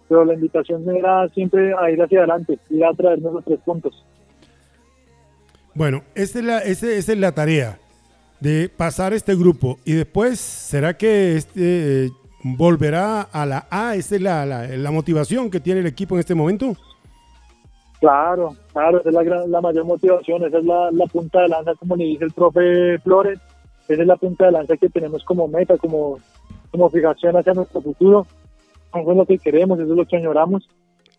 pero la invitación era siempre a ir hacia adelante, ir a traernos los tres puntos. Bueno, esa es la, ese- esa es la tarea de pasar este grupo. Y después, ¿será que este eh, volverá a la A? Esa es la, la- la motivación que tiene el equipo en este momento. Claro, claro, esa es la, gran- la mayor motivación, esa es la, la punta de lanza, como le dice el profe Flores, esa es la punta de lanza que tenemos como meta, como, como fijación hacia nuestro futuro. Eso es lo que queremos, eso es lo que añoramos.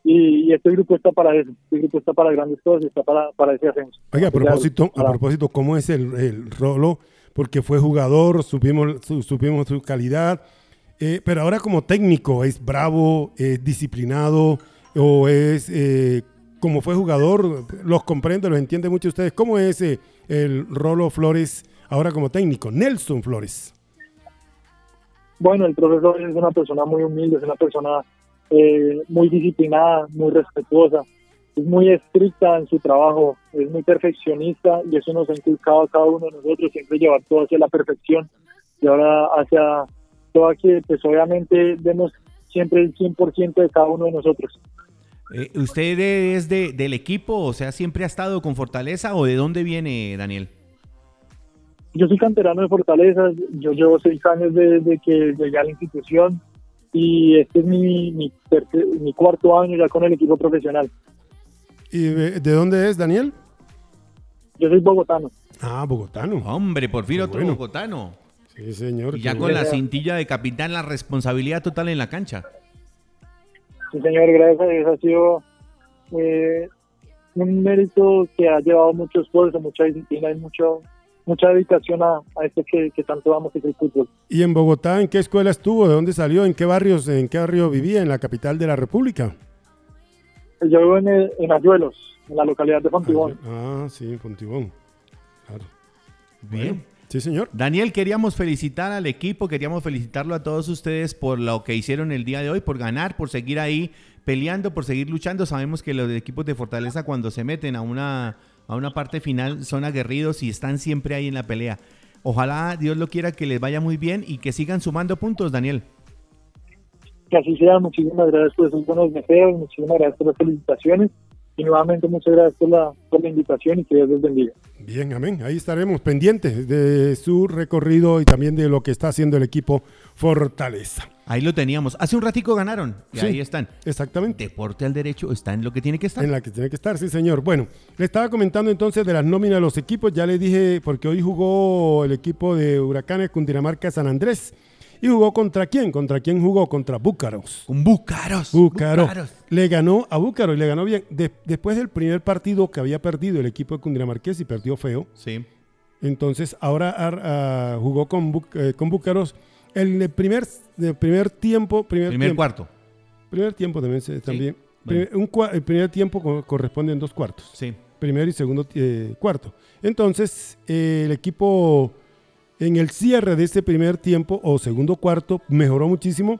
Y, y este grupo está para eso, este grupo está para grandes cosas, está para, para ese ascenso. Oiga, a propósito, a propósito, ¿cómo es el, el Rolo? Porque fue jugador, supimos su, supimos su calidad, eh, pero ahora como técnico, ¿es bravo, es disciplinado o es, eh, como fue jugador, los comprende, los entiende mucho ustedes? ¿Cómo es eh, el Rolo Flores ahora como técnico? Nelson Flores. Bueno, el profesor es una persona muy humilde, es una persona eh, muy disciplinada, muy respetuosa, es muy estricta en su trabajo, es muy perfeccionista y eso nos ha inculcado a cada uno de nosotros, siempre llevar todo hacia la perfección y ahora hacia todo que pues obviamente demos siempre el 100% de cada uno de nosotros. Eh, ¿Usted es de, del equipo? O sea, ¿siempre ha estado con Fortaleza o de dónde viene, Daniel? Yo soy canterano de Fortaleza, yo llevo seis años desde que llegué a la institución y este es mi, mi, tercer- mi cuarto año ya con el equipo profesional. ¿Y de, de dónde es Daniel? Yo soy bogotano. Ah, bogotano. Hombre, por fin Qué otro bueno. bogotano. Sí, señor. Y ya con la cintilla de capitán, la responsabilidad total en la cancha. Sí, señor, gracias a Dios ha sido eh, un mérito que ha llevado mucho esfuerzo, mucha disciplina y mucho, mucha dedicación a, a esto que, que tanto vamos que es el fútbol. ¿Y en Bogotá en qué escuela estuvo? ¿De dónde salió? ¿En qué barrios, en qué barrio vivía? ¿En la capital de la República? Yo vivo en, en Ayuelos, en la localidad de Fontibón. Ah, sí, Fontibón. Claro. Bien. Sí, señor. Daniel, queríamos felicitar al equipo, queríamos felicitarlo a todos ustedes por lo que hicieron el día de hoy, por ganar, por seguir ahí peleando, por seguir luchando. Sabemos que los equipos de Fortaleza cuando se meten a una, a una parte final son aguerridos y están siempre ahí en la pelea. Ojalá Dios lo quiera que les vaya muy bien y que sigan sumando puntos, Daniel. Que así sea, muchísimas gracias por esos buenos deseos, muchísimas gracias por las felicitaciones y nuevamente muchas gracias por la, por la invitación y que Dios les bendiga. Bien, amén. Ahí estaremos pendientes de su recorrido y también de lo que está haciendo el equipo Fortaleza. Ahí lo teníamos. Hace un ratico ganaron y Sí. ahí están. Exactamente. Deporte al derecho está en lo que tiene que estar. En la que tiene que estar, sí, señor. Bueno, le estaba comentando entonces de las nóminas de los equipos. Ya le dije, porque hoy jugó el equipo de Huracanes Cundinamarca San Andrés. ¿Y jugó contra quién? ¿Contra quién jugó? Contra Búcaros. Con Búcaros. Búcaro. Búcaros. Le ganó a Búcaro y le ganó bien. De- después del primer partido que había perdido el equipo de Cundinamarqués y perdió feo. Sí. Entonces ahora ah, jugó con, Bú- eh, con Búcaros. El primer, el primer tiempo. Primer, Primer tiempo, cuarto. Primer tiempo también. se- también. Primer- un el primer tiempo co- corresponde en dos cuartos Sí. primero y segundo eh, cuarto. Entonces, eh, el equipo en el cierre de ese primer tiempo o segundo cuarto mejoró muchísimo.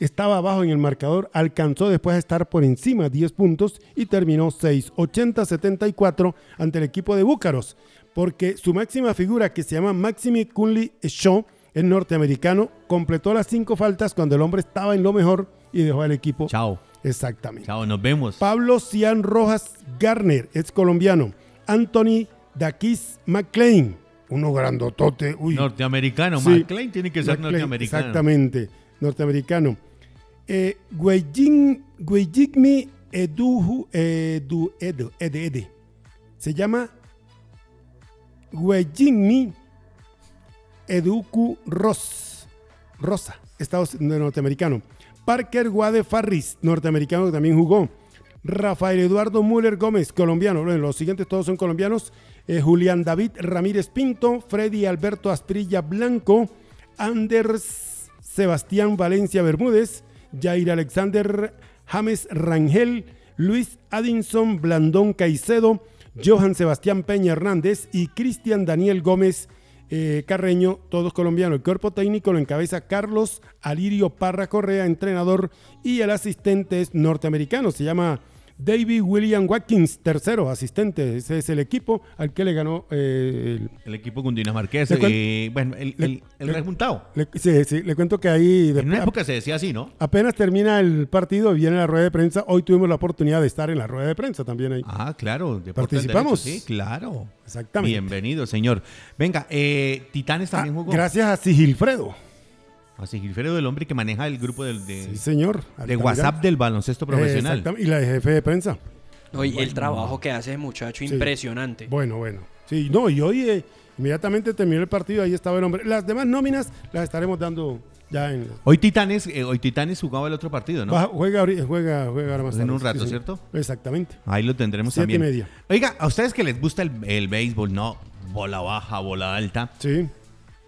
Estaba abajo en el marcador, alcanzó después a estar por encima 10 puntos y terminó 6, 80-74 ante el equipo de Búcaros, porque su máxima figura, que se llama Maximi Kunli Shaw, el norteamericano, completó las cinco faltas cuando el hombre estaba en lo mejor y dejó al equipo. Chao. Exactamente. Chao, nos vemos. Pablo Cian Rojas Garner, es colombiano. Anthony Daquis McLean, uno grandotote. Uy, Norteamericano. Sí. McLean tiene que ser McLean, norteamericano. Exactamente, norteamericano. Eh, Eduhu Edu Edu Ede. Se llama Gueyjigmi Eduku Ross. Rosa, Estados norteamericano. Parker Guade Farris, norteamericano que también jugó. Rafael Eduardo Müller Gómez, colombiano. Bueno, los siguientes todos son colombianos. Eh, Julián David Ramírez Pinto, Freddy Alberto Asprilla Blanco, Anders Sebastián Valencia Bermúdez, Jair Alexander James Rangel, Luis Adinson Blandón Caicedo, Johan Sebastián Peña Hernández y Cristian Daniel Gómez eh, Carreño, todos colombianos. El cuerpo técnico lo encabeza Carlos Alirio Parra Correa, entrenador, y el asistente es norteamericano, se llama David William Watkins, tercero asistente. Ese es el equipo al que le ganó eh, el, El equipo cundinamarqués. Cuen- eh, bueno, el, le- el, el le- rejuntado. Le, sí, sí, le cuento que ahí En una época se decía así, ¿no? apenas termina el partido, viene la rueda de prensa. Hoy tuvimos la oportunidad de estar en la rueda de prensa también ahí. Ah, claro. Participamos. derecho, Sí, claro. Exactamente. Bienvenido, señor. Venga, eh, Titanes también Ah, jugó. gracias a Sigilfredo. Así, Gilfredo, el hombre que maneja el grupo del, de, Sí, señor. de. WhatsApp del baloncesto profesional. Y la de jefe de prensa. Oye, el trabajo que hace ese muchacho, Sí. impresionante. Bueno, bueno. Sí, no, y hoy eh, inmediatamente terminó el partido, ahí estaba el hombre. Las demás nóminas las estaremos dando Ya en, Hoy Titanes, eh, hoy Titanes jugaba el otro partido, ¿no? va- juega, juega, juega ahora más En tarde. un rato, Sí. ¿cierto? Exactamente. Ahí lo tendremos Siete y también. media. Oiga, a ustedes que les gusta el, el béisbol, no, bola baja, bola alta. Sí,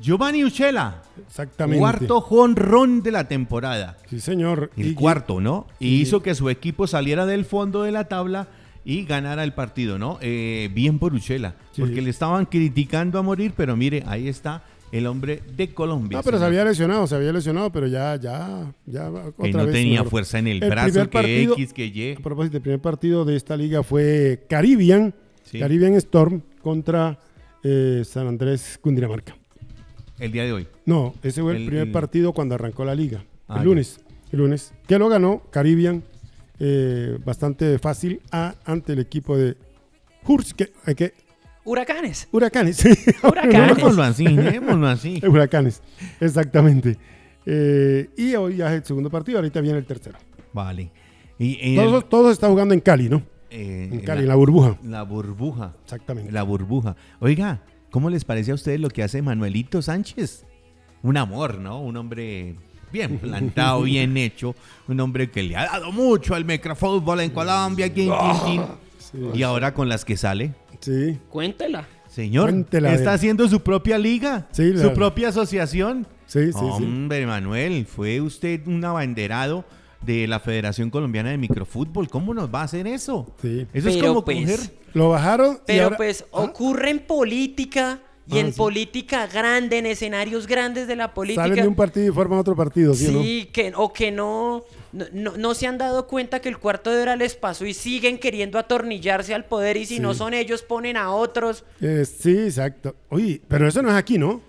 Giovanni Uchela, exactamente. cuarto jonrón de la temporada. Sí, señor. El Y- cuarto, ¿no? Y y- hizo que su equipo saliera del fondo de la tabla y ganara el partido, ¿no? Eh, bien por Uchela, Sí. porque le estaban criticando a morir, pero mire, ahí está el hombre de Colombia. No, pero se había lesionado, se había lesionado, pero ya, ya, ya. que otra no vez tenía fuerza en el, El brazo, que partido- X, que Y. A propósito, el primer partido de esta liga fue Caribbean, Sí. Caribbean Storm contra eh, San Andrés Cundinamarca. El día de hoy. No, ese fue el, El- primer el- partido cuando arrancó la liga. Ah, el ya. lunes. El lunes. Que lo ganó Caribbean eh, bastante fácil a- ante el equipo de Hurs, que, eh, que- Huracanes. Huracanes. Huracanes. Démoslo así, démoslo así. Huracanes, exactamente. Eh, y hoy ya es el segundo partido, ahorita viene el tercero. Vale. Y el- Todos, todos está jugando en Cali, ¿no? eh, En Cali, en la burbuja. la burbuja. Exactamente. La burbuja. Oiga, ¿cómo les parece a ustedes lo que hace Manuelito Sánchez? Un amor, ¿no? Un hombre bien plantado, bien hecho. Un hombre que le ha dado mucho al microfútbol en Colombia. quin, quin, quin. Y ahora con las que sale. Sí, Cuéntela. Señor, Cuéntela está haciendo su propia liga, Sí, su la- propia asociación. sí, sí. sí. Hombre, Manuel, fue usted un abanderado de la Federación Colombiana de Microfútbol. ¿Cómo nos va a hacer eso? Sí. Eso es como pues, coger... Lo bajaron. y Pero ahora- pues ¿Ah? ocurre en política y Ah, en sí. política grande, en escenarios grandes de la política. Salen de un partido y forman otro partido, ¿sí, o no? Sí, que, o que no, no, no- no se han dado cuenta que el cuarto de hora les pasó y siguen queriendo atornillarse al poder y si Sí. no son ellos ponen a otros. Eh, sí, exacto. Oye, pero eso no es aquí, ¿no?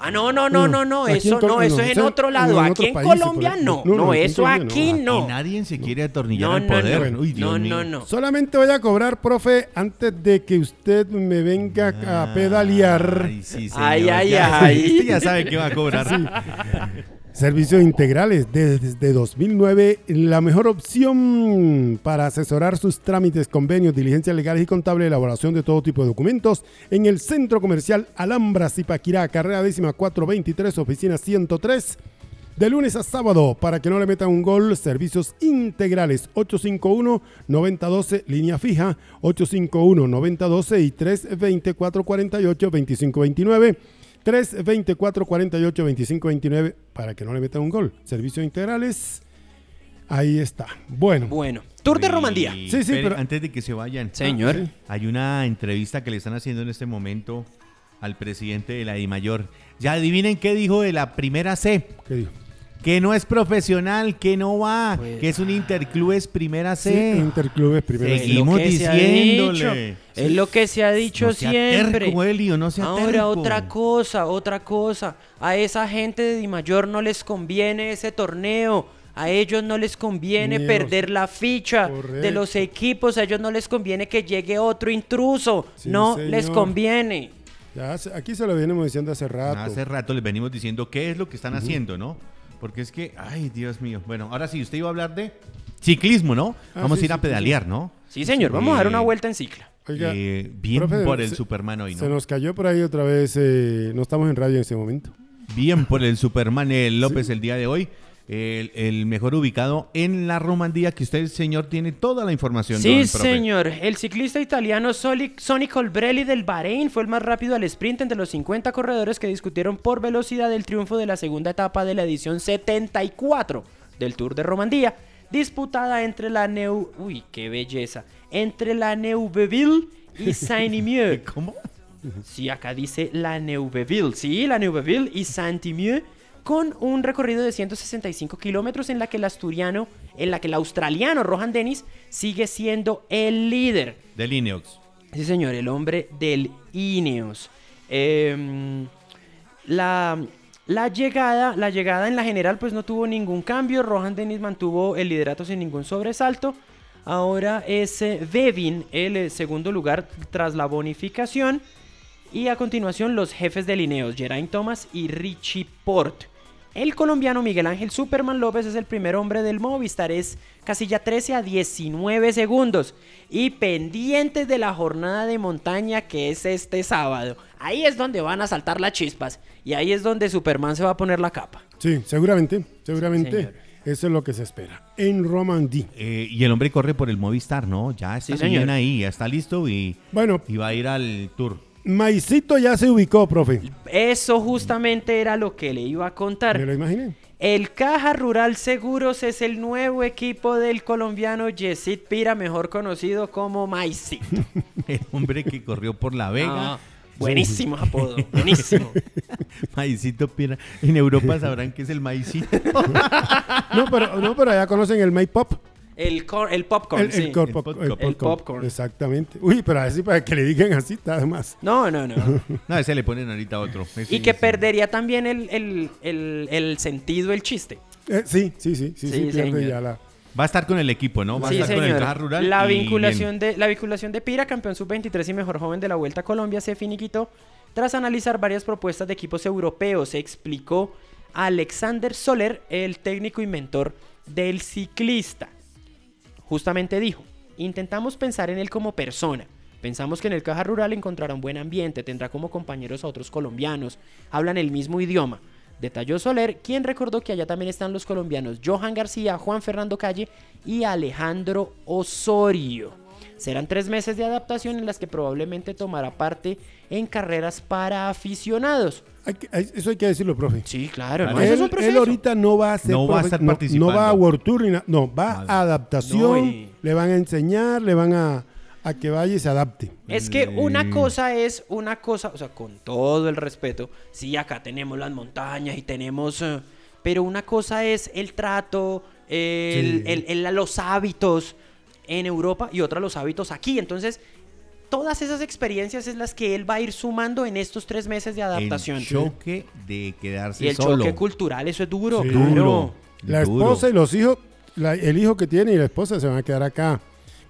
Ah, no, no, no, no, no, Aquí eso no, eso no, es en otro lado. Aquí en Colombia no, No, no, aquí eso Colombia aquí no. nadie se quiere atornillar No, al poder. no. Uy, Dios No, mío. no, no. Solamente voy a cobrar, profe, antes de que usted me venga a pedalear. Ay, sí, Ay, señor, ay, ya- ay. Este ya sabe que va a cobrar. Servicios integrales desde 2009, la mejor opción para asesorar sus trámites, convenios, diligencias legales y contables, elaboración de todo tipo de documentos en el Centro Comercial Alhambra Zipaquirá, carrera décima 423, oficina 103. De lunes a sábado, para que no le metan un gol, servicios integrales 851-9012, línea fija 851-9012 y 324-48-2529. 324-48-2529 para que no le metan un gol. Servicios integrales. Ahí está. Bueno, Bueno, Tour de Romandía. Sí, sí, pero- Antes de que se vayan. Señor. sí. Hay una entrevista que le están haciendo en este momento al presidente de la DIMAYOR. Ya adivinen qué dijo de la primera C. ¿qué digo? Que no es profesional, que no va, Pues- que es un interclubes primera Sí, C. Interclubes Es lo Seguimos que se ha diciéndole. Es lo que se ha dicho no siempre. terco, Elio, no Ahora terco. otra cosa, otra cosa. A esa gente de Dimayor no les conviene ese torneo. A ellos no les conviene perder la ficha de los equipos. A ellos no les conviene que llegue otro intruso. Sí, no señor. les conviene. Ya aquí se lo venimos diciendo hace rato. Hace rato les venimos diciendo qué es lo que están haciendo, ¿no? Porque es que, ay, Dios mío. Bueno, ahora sí, usted iba a hablar de ciclismo, ¿no? Ah, Vamos sí, a ir a sí, pedalear, ¿no? Sí, señor. Vamos a dar una Eh, vuelta en cicla. Oiga, Eh, bien profe, por el se- Superman hoy, se ¿no? nos cayó por ahí otra vez. eh, no estamos en radio en este momento. Bien por el Superman eh, López el día de hoy. El, el mejor ubicado en la Romandía, que usted, señor, tiene toda la información. Sí, señor. El ciclista italiano Sonny Colbrelli del Bahrein fue el más rápido al sprint entre los 50 corredores que discutieron por velocidad el triunfo de la segunda etapa de la edición 74 del Tour de Romandía, disputada entre la Neu... Uy, qué belleza. Entre la Neuveville y Saint-Imieux. ¿Cómo? Sí, acá dice la Neuveville. Sí, la Neuveville y Saint-Imieux con un recorrido de 165 kilómetros en la que el asturiano, en la que el australiano Rohan Dennis sigue siendo el líder. Del Ineox. Sí, señor, el hombre del Ineos. Em, la, la llegada, la llegada en la general pues no tuvo ningún cambio. Rohan Dennis mantuvo el liderato sin ningún sobresalto. Ahora es eh, Bevin el eh, segundo lugar tras la bonificación. Y a continuación los jefes de Ineos, Geraint Thomas y Richie Port. El colombiano Miguel Ángel Superman López es el primer hombre del Movistar, es casilla 13 a 19 segundos. Y pendientes de la jornada de montaña que es este sábado. Ahí es donde van a saltar las chispas. Y ahí es donde Superman se va a poner la capa. Sí, seguramente, seguramente. Eso es lo que se espera. En Romandí. Eh, y el hombre corre por el Movistar, ¿no? Ya está Sí, bien ahí, ya está listo y, Bueno, y va a ir al tour. Maicito ya se ubicó, profe. Eso justamente era lo que le iba a Me contar. lo imaginé. El Caja Rural Seguros es el nuevo equipo del colombiano Yesid Pira, mejor conocido como Maicito. El hombre que corrió por La Vega. Ah, buenísimo apodo, buenísimo. Maicito Pira. En Europa sabrán que es el maicito. No, pero, no, pero allá conocen el May Pop. El, cor- el popcorn, El, el sí. cor- El pop- popcorn. el El popcorn. Exactamente. Uy, pero así para que le digan así, está más. No, no, no. No, ese le ponen ahorita otro. Ese- Y que ese. perdería también el, el- el- el sentido, el chiste. Eh, sí, sí, sí, sí, sí, Sí, pierde señor. ya la... Va a estar con el equipo, ¿no? Va Sí, a estar con el. Caja Rural. La vinculación, de, la vinculación de Pira, campeón sub-23 y mejor joven de la Vuelta a Colombia, se finiquitó tras analizar varias propuestas de equipos europeos, explicó Alexander Soler, el técnico y mentor del ciclista. Justamente dijo, intentamos pensar en él como persona. Pensamos que en el Caja Rural encontrará un buen ambiente, tendrá como compañeros a otros colombianos, hablan el mismo idioma. Detalló Soler, quien recordó que allá también están los colombianos Johan García, Juan Fernando Calle y Alejandro Osorio. Serán tres meses de adaptación en las que probablemente tomará parte en carreras para aficionados. Hay que- hay- eso hay que decirlo, profe. Sí, claro, Él, ahorita no va a ser No va a estar no- participando. No va a World Tour, ni na- no, va a adaptación, No, y- le van a enseñar, le van a, a que vaya y se adapte. Es que una cosa es una cosa, o sea, con todo el respeto, sí, acá tenemos las montañas y tenemos, eh, pero una cosa es el trato, el- Sí. el- el- los hábitos en Europa y otra los hábitos aquí. Entonces, todas esas experiencias es las que él va a ir sumando en estos tres meses de adaptación. El choque de quedarse Y el solo. choque cultural, eso es duro, Sí. claro. Duro. La Duro. esposa y los hijos, la- el hijo que tiene y la esposa se van a quedar acá.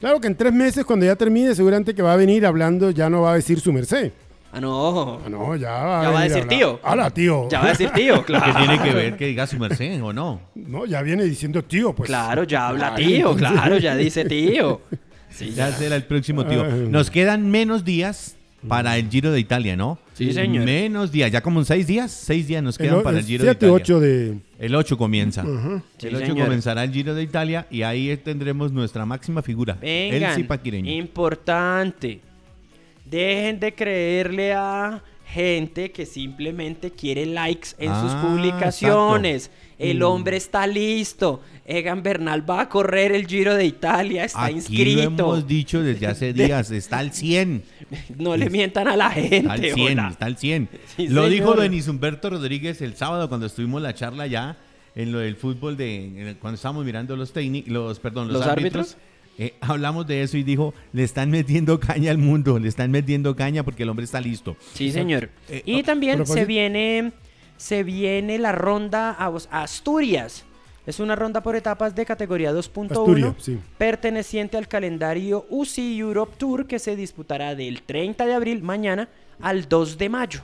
Claro que en tres meses, cuando ya termine, seguramente que va a venir hablando, ya no va a decir su merced. Ah, no. Ah, no, ya va, Ya va a decir hablar. tío. Hola, tío. Ya va a decir tío, ¿Qué claro. tiene que ver que diga su merced o no? No, ya viene diciendo tío, pues. Claro, ya habla Ay, tío, entonces- claro, ya dice tío. Sí, Ya será el próximo tío. Nos quedan menos días para el Giro de Italia, ¿no? Sí, señor. Menos días, ya como en seis días, seis días nos El, quedan o- para el el Giro de 7 Italia. 8 de... El 8 comienza. Sí, el 8 señor. comenzará el Giro de Italia y ahí tendremos nuestra máxima figura, el Vengan, Zipaquireño. importante. Dejen de creerle a gente que simplemente quiere likes en sus Ah, publicaciones. El Mm. hombre está listo. Egan Bernal va a correr el Giro de Italia, está Aquí lo inscrito. hemos dicho desde hace días, está al 100. No le mientan a la gente. Está al 100, hola. está al 100. Sí, lo dijo. Denis Humberto Rodríguez el sábado cuando estuvimos la charla ya en lo del fútbol de cuando estábamos mirando los técnicos, los perdón, los, ¿Los árbitros. árbitros? Eh, hablamos de eso y dijo, le están metiendo caña al mundo, le están metiendo caña porque el hombre está listo. Sí, señor. Eh, y también se viene, se viene la ronda a, a Asturias. Es una ronda por etapas de categoría 2.1 Asturias, sí. perteneciente al calendario UCI Europe Tour que se disputará del 30 de abril mañana al 2 de mayo.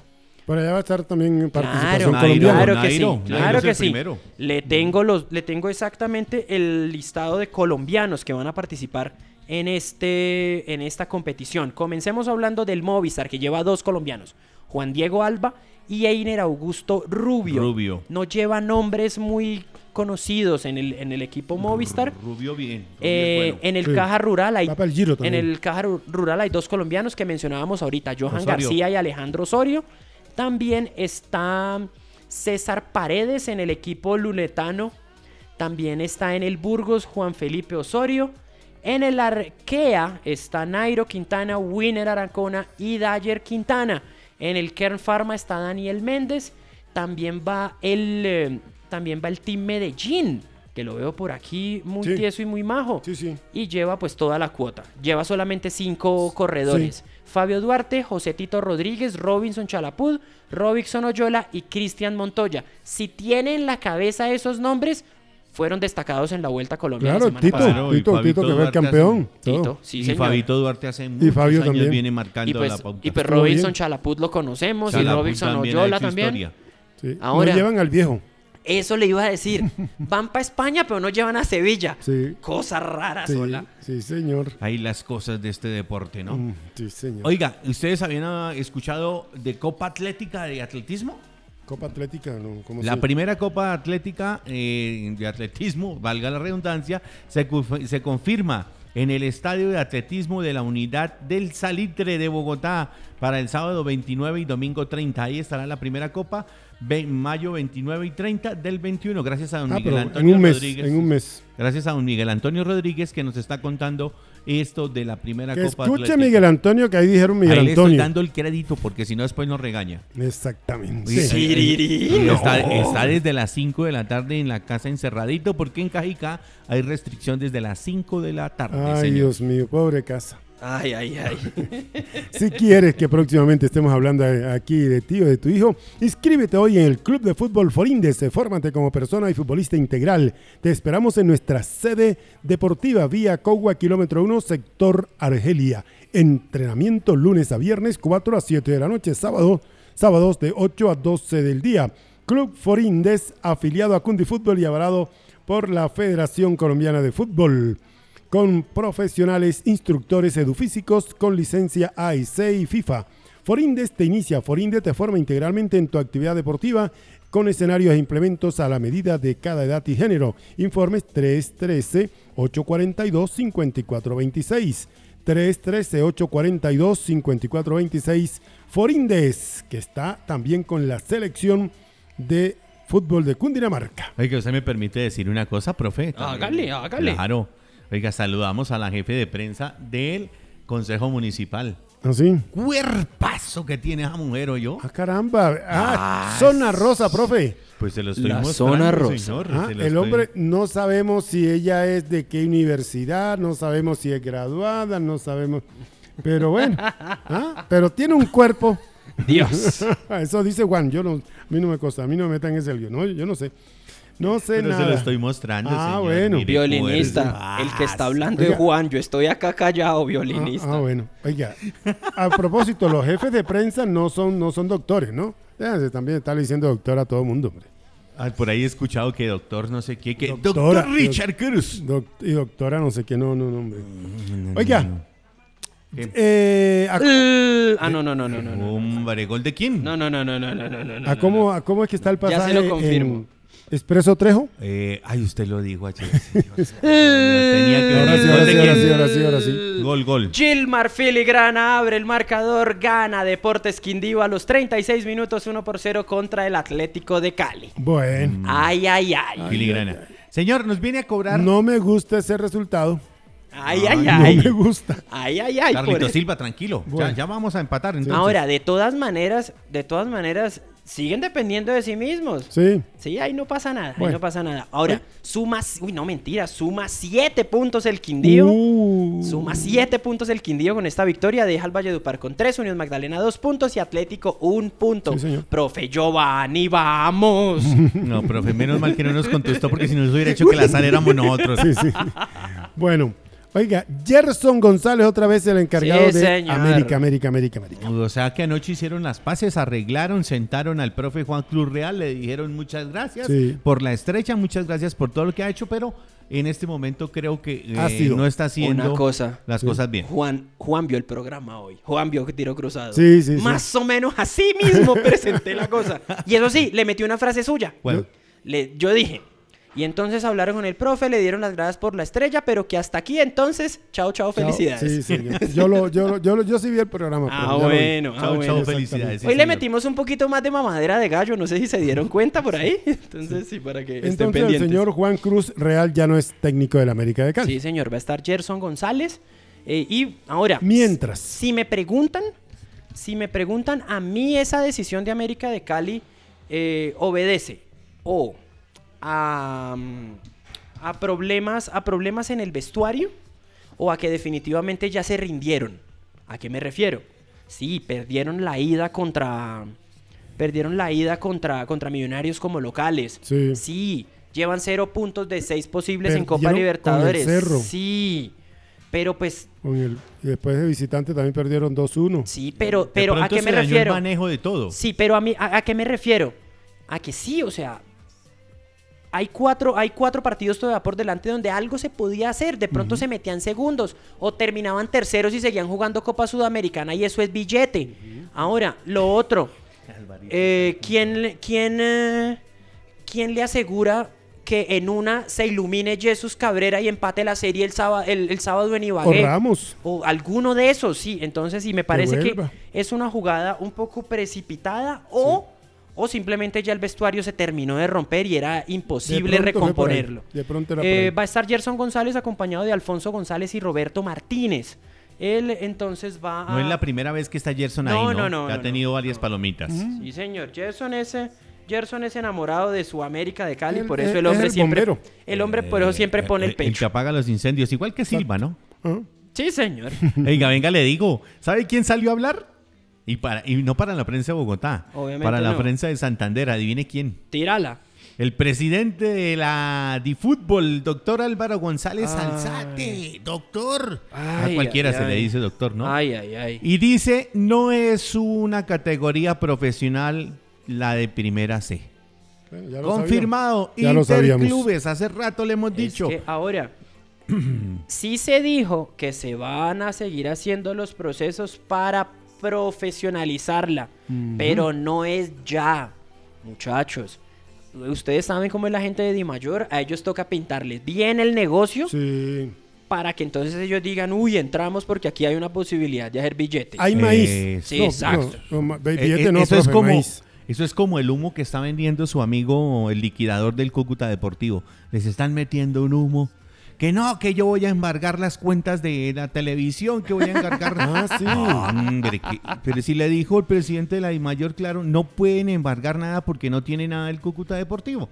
Por allá va a estar también participación Claro, Nairo, colombiana. claro que sí, Nairo, claro que sí. primero. Le tengo los, le tengo exactamente el listado de colombianos que van a participar en este, en esta competición. Comencemos hablando del Movistar que lleva dos colombianos, Juan Diego Alba y Einer Augusto Rubio. Rubio. No lleva nombres muy conocidos en el, en el equipo Movistar. Rubio bien. Rubio Eh, bueno. En el Sí. Caja Rural hay el en el Caja Ru- Rural hay dos colombianos que mencionábamos ahorita, Johan Osorio. García y Alejandro Osorio. También está César Paredes en el equipo lunetano. También está en el Burgos Juan Felipe Osorio. En el Arkea está Nairo Quintana, Winner Aracona y Dyer Quintana. En el Kern Pharma está Daniel Méndez. También va el, eh, también va el Team Medellín, que lo veo por aquí muy Sí. tieso y muy majo Sí, sí. y lleva pues toda la cuota. Lleva solamente cinco corredores. Fabio Duarte, José Tito Rodríguez, Robinson Chalapud, Robinson Oyola y Cristian Montoya. Si tienen en la cabeza esos nombres, fueron destacados en la Vuelta a Colombia. la Claro, semana Tito, pasada. Y Tito, Tito que fue el hace- campeón. Tito, sí, y señor. Fabito Duarte hace muchos Fabio años también. viene marcando Y pues, la pauta. y pues Robinson bien. Chalapud lo conocemos y Robinson Oyola también. Sí. Ahora- No llevan al viejo. Eso le iba a decir. Van para España, pero no llevan a Sevilla. Sí. Cosa rara Sí, sola. sí, señor. Ahí las cosas de este deporte, ¿no? Mm, Sí, señor. Oiga, ¿ustedes habían ah, escuchado de Copa Atlética de Atletismo? Copa Atlética, ¿no? ¿Cómo La se- primera Copa Atlética eh, de Atletismo, valga la redundancia, se, confirma en el Estadio de Atletismo de la Unidad del Salitre de Bogotá para el sábado 29 y domingo 30. Ahí estará la primera Copa, mayo 29 y 30 del 21. Gracias a don Ah, Miguel en Antonio un mes, Rodríguez. en un mes. Gracias a don Miguel Antonio Rodríguez que nos está contando esto de la primera Que Copa escuche Atlética. Miguel Antonio, que ahí dijeron Miguel él le estoy Antonio. dando el crédito porque si no después nos regaña. Exactamente. Sí, Sí. Sirirí, no. Está, está desde las 5 de la tarde en la casa encerradito porque en Cajicá hay restricción desde las 5 de la tarde. Ay, señor. Dios mío, pobre casa. Ay, ay, ay. Si quieres que próximamente estemos hablando aquí de ti o de tu hijo, inscríbete hoy en el Club de Fútbol Forindes. Fórmate como persona y futbolista integral. Te esperamos en nuestra sede deportiva vía Cogua, kilómetro 1, sector Argelia. Entrenamiento lunes a viernes, 4 a 7 de la noche, sábado, sábados de 8 a 12 del día. Club Forindes, afiliado a Cundi Fútbol y avalado por la Federación Colombiana de Fútbol con profesionales instructores edufísicos con licencia AIC y FIFA. Forindes te inicia, Forindes te forma integralmente en tu actividad deportiva con escenarios e implementos a la medida de cada edad y género. Informes 313-842-5426. 313-842-5426. Forindes, que está también con la selección de fútbol de Cundinamarca. Oiga, ¿usted me permite decir una cosa, profe? Hágale, hágale. Claro. Oiga, saludamos a la jefe de prensa del Consejo Municipal. ¿Así? Cuerpazo que tiene esa mujer, o yo. Ah, caramba. Ah, zona rosa, profe. Pues se lo estoy La mostrando, zona rosa. señor, Ah, se lo el estoy- hombre, no sabemos si ella es de qué universidad, no sabemos si es graduada, no sabemos. Pero bueno, ah, pero tiene un cuerpo. Dios. Eso dice Juan, yo no, a mí no me consta, a mí no me metan en ese lío, no, yo no sé. No sé Pero nada. se lo estoy mostrando. Ah, bueno. Violinista. El que está hablando es Juan. Yo estoy acá callado, violinista. Ah, bueno. Oiga, a propósito, los jefes de prensa no son, no son doctores, ¿no? También está diciendo doctor a todo mundo, hombre. Por ahí he escuchado que doctor no sé qué, doctor Richard Cruz. Y doctora no sé qué, no, no, no, hombre. Oiga. Ah, no, no, no, no, no. ¿Hombre, gol de quién? No, no, no, no, no, no, no. ¿A cómo, a cómo es que está el pasaje? Ya se lo confirmo. Expreso Trejo? Eh, ay, usted lo dijo ayer. señor. Tenía que Ahora ver. sí, ¿Gol ahora de sí, quién? ahora sí, ahora sí, ahora sí. Gol, gol. Gilmar Filigrana abre el marcador, gana Deportes Quindío a los 36 minutos 1 por 0 contra el Atlético de Cali. Bueno, Ay, ay, ay. Filigrana. Señor, nos viene a cobrar no me gusta ese resultado. Ay, ay, No ay. me gusta. Ay, ay, ay. Carlito. Silva, tranquilo. Bueno. Ya, ya vamos a empatar. Entonces. Ahora, de todas maneras, de todas maneras, siguen dependiendo de sí mismos. Sí. Sí, ahí no pasa nada, ahí no pasa nada. Ahora, suma, uy, no mentira, suma 7 puntos el Quindío. Uh. Suma 7 puntos el Quindío con esta victoria. Deja al Valledupar con 3, Unión Magdalena 2 puntos y Atlético 1 punto. Sí, señor. Profe Giovanni, vamos. No, profe, menos mal que no nos contestó porque si nos hubiera hecho que la sal éramos nosotros. Sí, sí. Bueno, oiga, Gerson González otra vez el encargado Sí, de señor. América, América, América, América. O sea que anoche hicieron las paces, arreglaron, sentaron al profe Juan Cruz Real, le dijeron muchas gracias Sí. por la estrecha, muchas gracias por todo lo que ha hecho, pero en este momento creo que eh, Ha sido. no está haciendo Una cosa. las Sí. cosas bien. Juan, Juan vio el programa hoy. Juan vio que tiró cruzado. Sí, sí, sí. Más o menos así mismo presenté la cosa. Y eso sí, le metió una frase suya. Bueno, Le- yo dije. Y entonces hablaron con el profe, le dieron las gracias por la estrella, pero que hasta aquí entonces, chao, chao, felicidades. Sí, sí. Yo, yo lo, yo, lo- yo, lo- yo sí vi el programa. Ah, bueno, ah, chao, bueno. chao, felicidades. sí, Hoy le metimos un poquito más de mamadera de gallo, no sé si se dieron cuenta por ahí. Entonces, sí, para que estén Entonces el pendientes. señor Juan Cruz Real ya no es técnico del América de Cali. Sí, señor, va a estar Gerson González. Eh, y ahora, Mientras. si me preguntan, si me preguntan, a mí esa decisión de América de Cali eh, obedece o a, mm, a problemas, a problemas en el vestuario o a que definitivamente ya se rindieron. ¿A qué me refiero? Sí, perdieron la ida contra perdieron la ida contra contra Millonarios como locales. Sí. Sí, llevan cero puntos de seis posibles en Copa Perdieron con el Libertadores. Cerro. Sí, pero pues Con el- y después de visitante también perdieron 2-1. sí, pero De pero a qué me refiero? el manejo de todo. Sí, pero a mí a, a qué me refiero? A que sí, o sea, hay cuatro, hay cuatro partidos todavía por delante donde algo se podía hacer. De pronto se metían segundos o terminaban terceros y seguían jugando Copa Sudamericana y eso es billete. Ahora, lo otro. eh, ¿quién, le- quién, eh, ¿Quién le asegura que en una se ilumine Jesús Cabrera y empate la serie el sábado, el, el sábado en O Ibagué? Ramos. O alguno de esos, sí. Entonces, sí, me parece que vuelva. es una jugada un poco precipitada o, o simplemente ya el vestuario se terminó de romper y era imposible De recomponerlo. De pronto Eh, va a estar Gerson González acompañado de Alfonso González y Roberto Martínez. Él entonces va a... No es la primera vez que está Gerson ahí, No, ¿no? no, no, Que ha no, tenido no, varias no. palomitas. Sí, señor. Gerson es, eh, Gerson es enamorado de su América de Cali, por eso el es hombre el siempre... bombero. El hombre por eso siempre Eh, pone el El que pecho. apaga los incendios, igual que Silva, ¿no? Sí, señor. Oiga, venga, le digo, ¿sabe quién salió a hablar? Y, para, y no para la prensa de Bogotá, Obviamente para la no. prensa de Santander, adivine quién. Tírala. El presidente de la DiFútbol, doctor Álvaro González Ay. Alzate. Doctor. a cualquiera ay, se le dice doctor, ¿no? Ay, ay, ay. Y dice, no es una categoría profesional la de primera C. bueno, ya lo Confirmado, Ya lo sabíamos. Interclubes, hace rato le hemos Es dicho. que ahora, sí se dijo que se van a seguir haciendo los procesos para profesionalizarla, pero no es ya, muchachos. Ustedes saben cómo es la gente de Dimayor, a ellos toca pintarles bien el negocio Sí. para que entonces ellos digan, uy, entramos porque aquí hay una posibilidad de hacer billetes. Hay maíz. Sí, exacto. No, Eh, billete eh, no, eso, es como, maíz. eso es como el humo que está vendiendo su amigo, el liquidador del Cúcuta Deportivo. Les están metiendo un humo. Que no, que yo voy a embargar las cuentas de la televisión, que voy a encargar. Ah, sí. Hombre, que- pero si le dijo el presidente de la DIMAYOR, claro, no pueden embargar nada porque no tiene nada el Cúcuta Deportivo.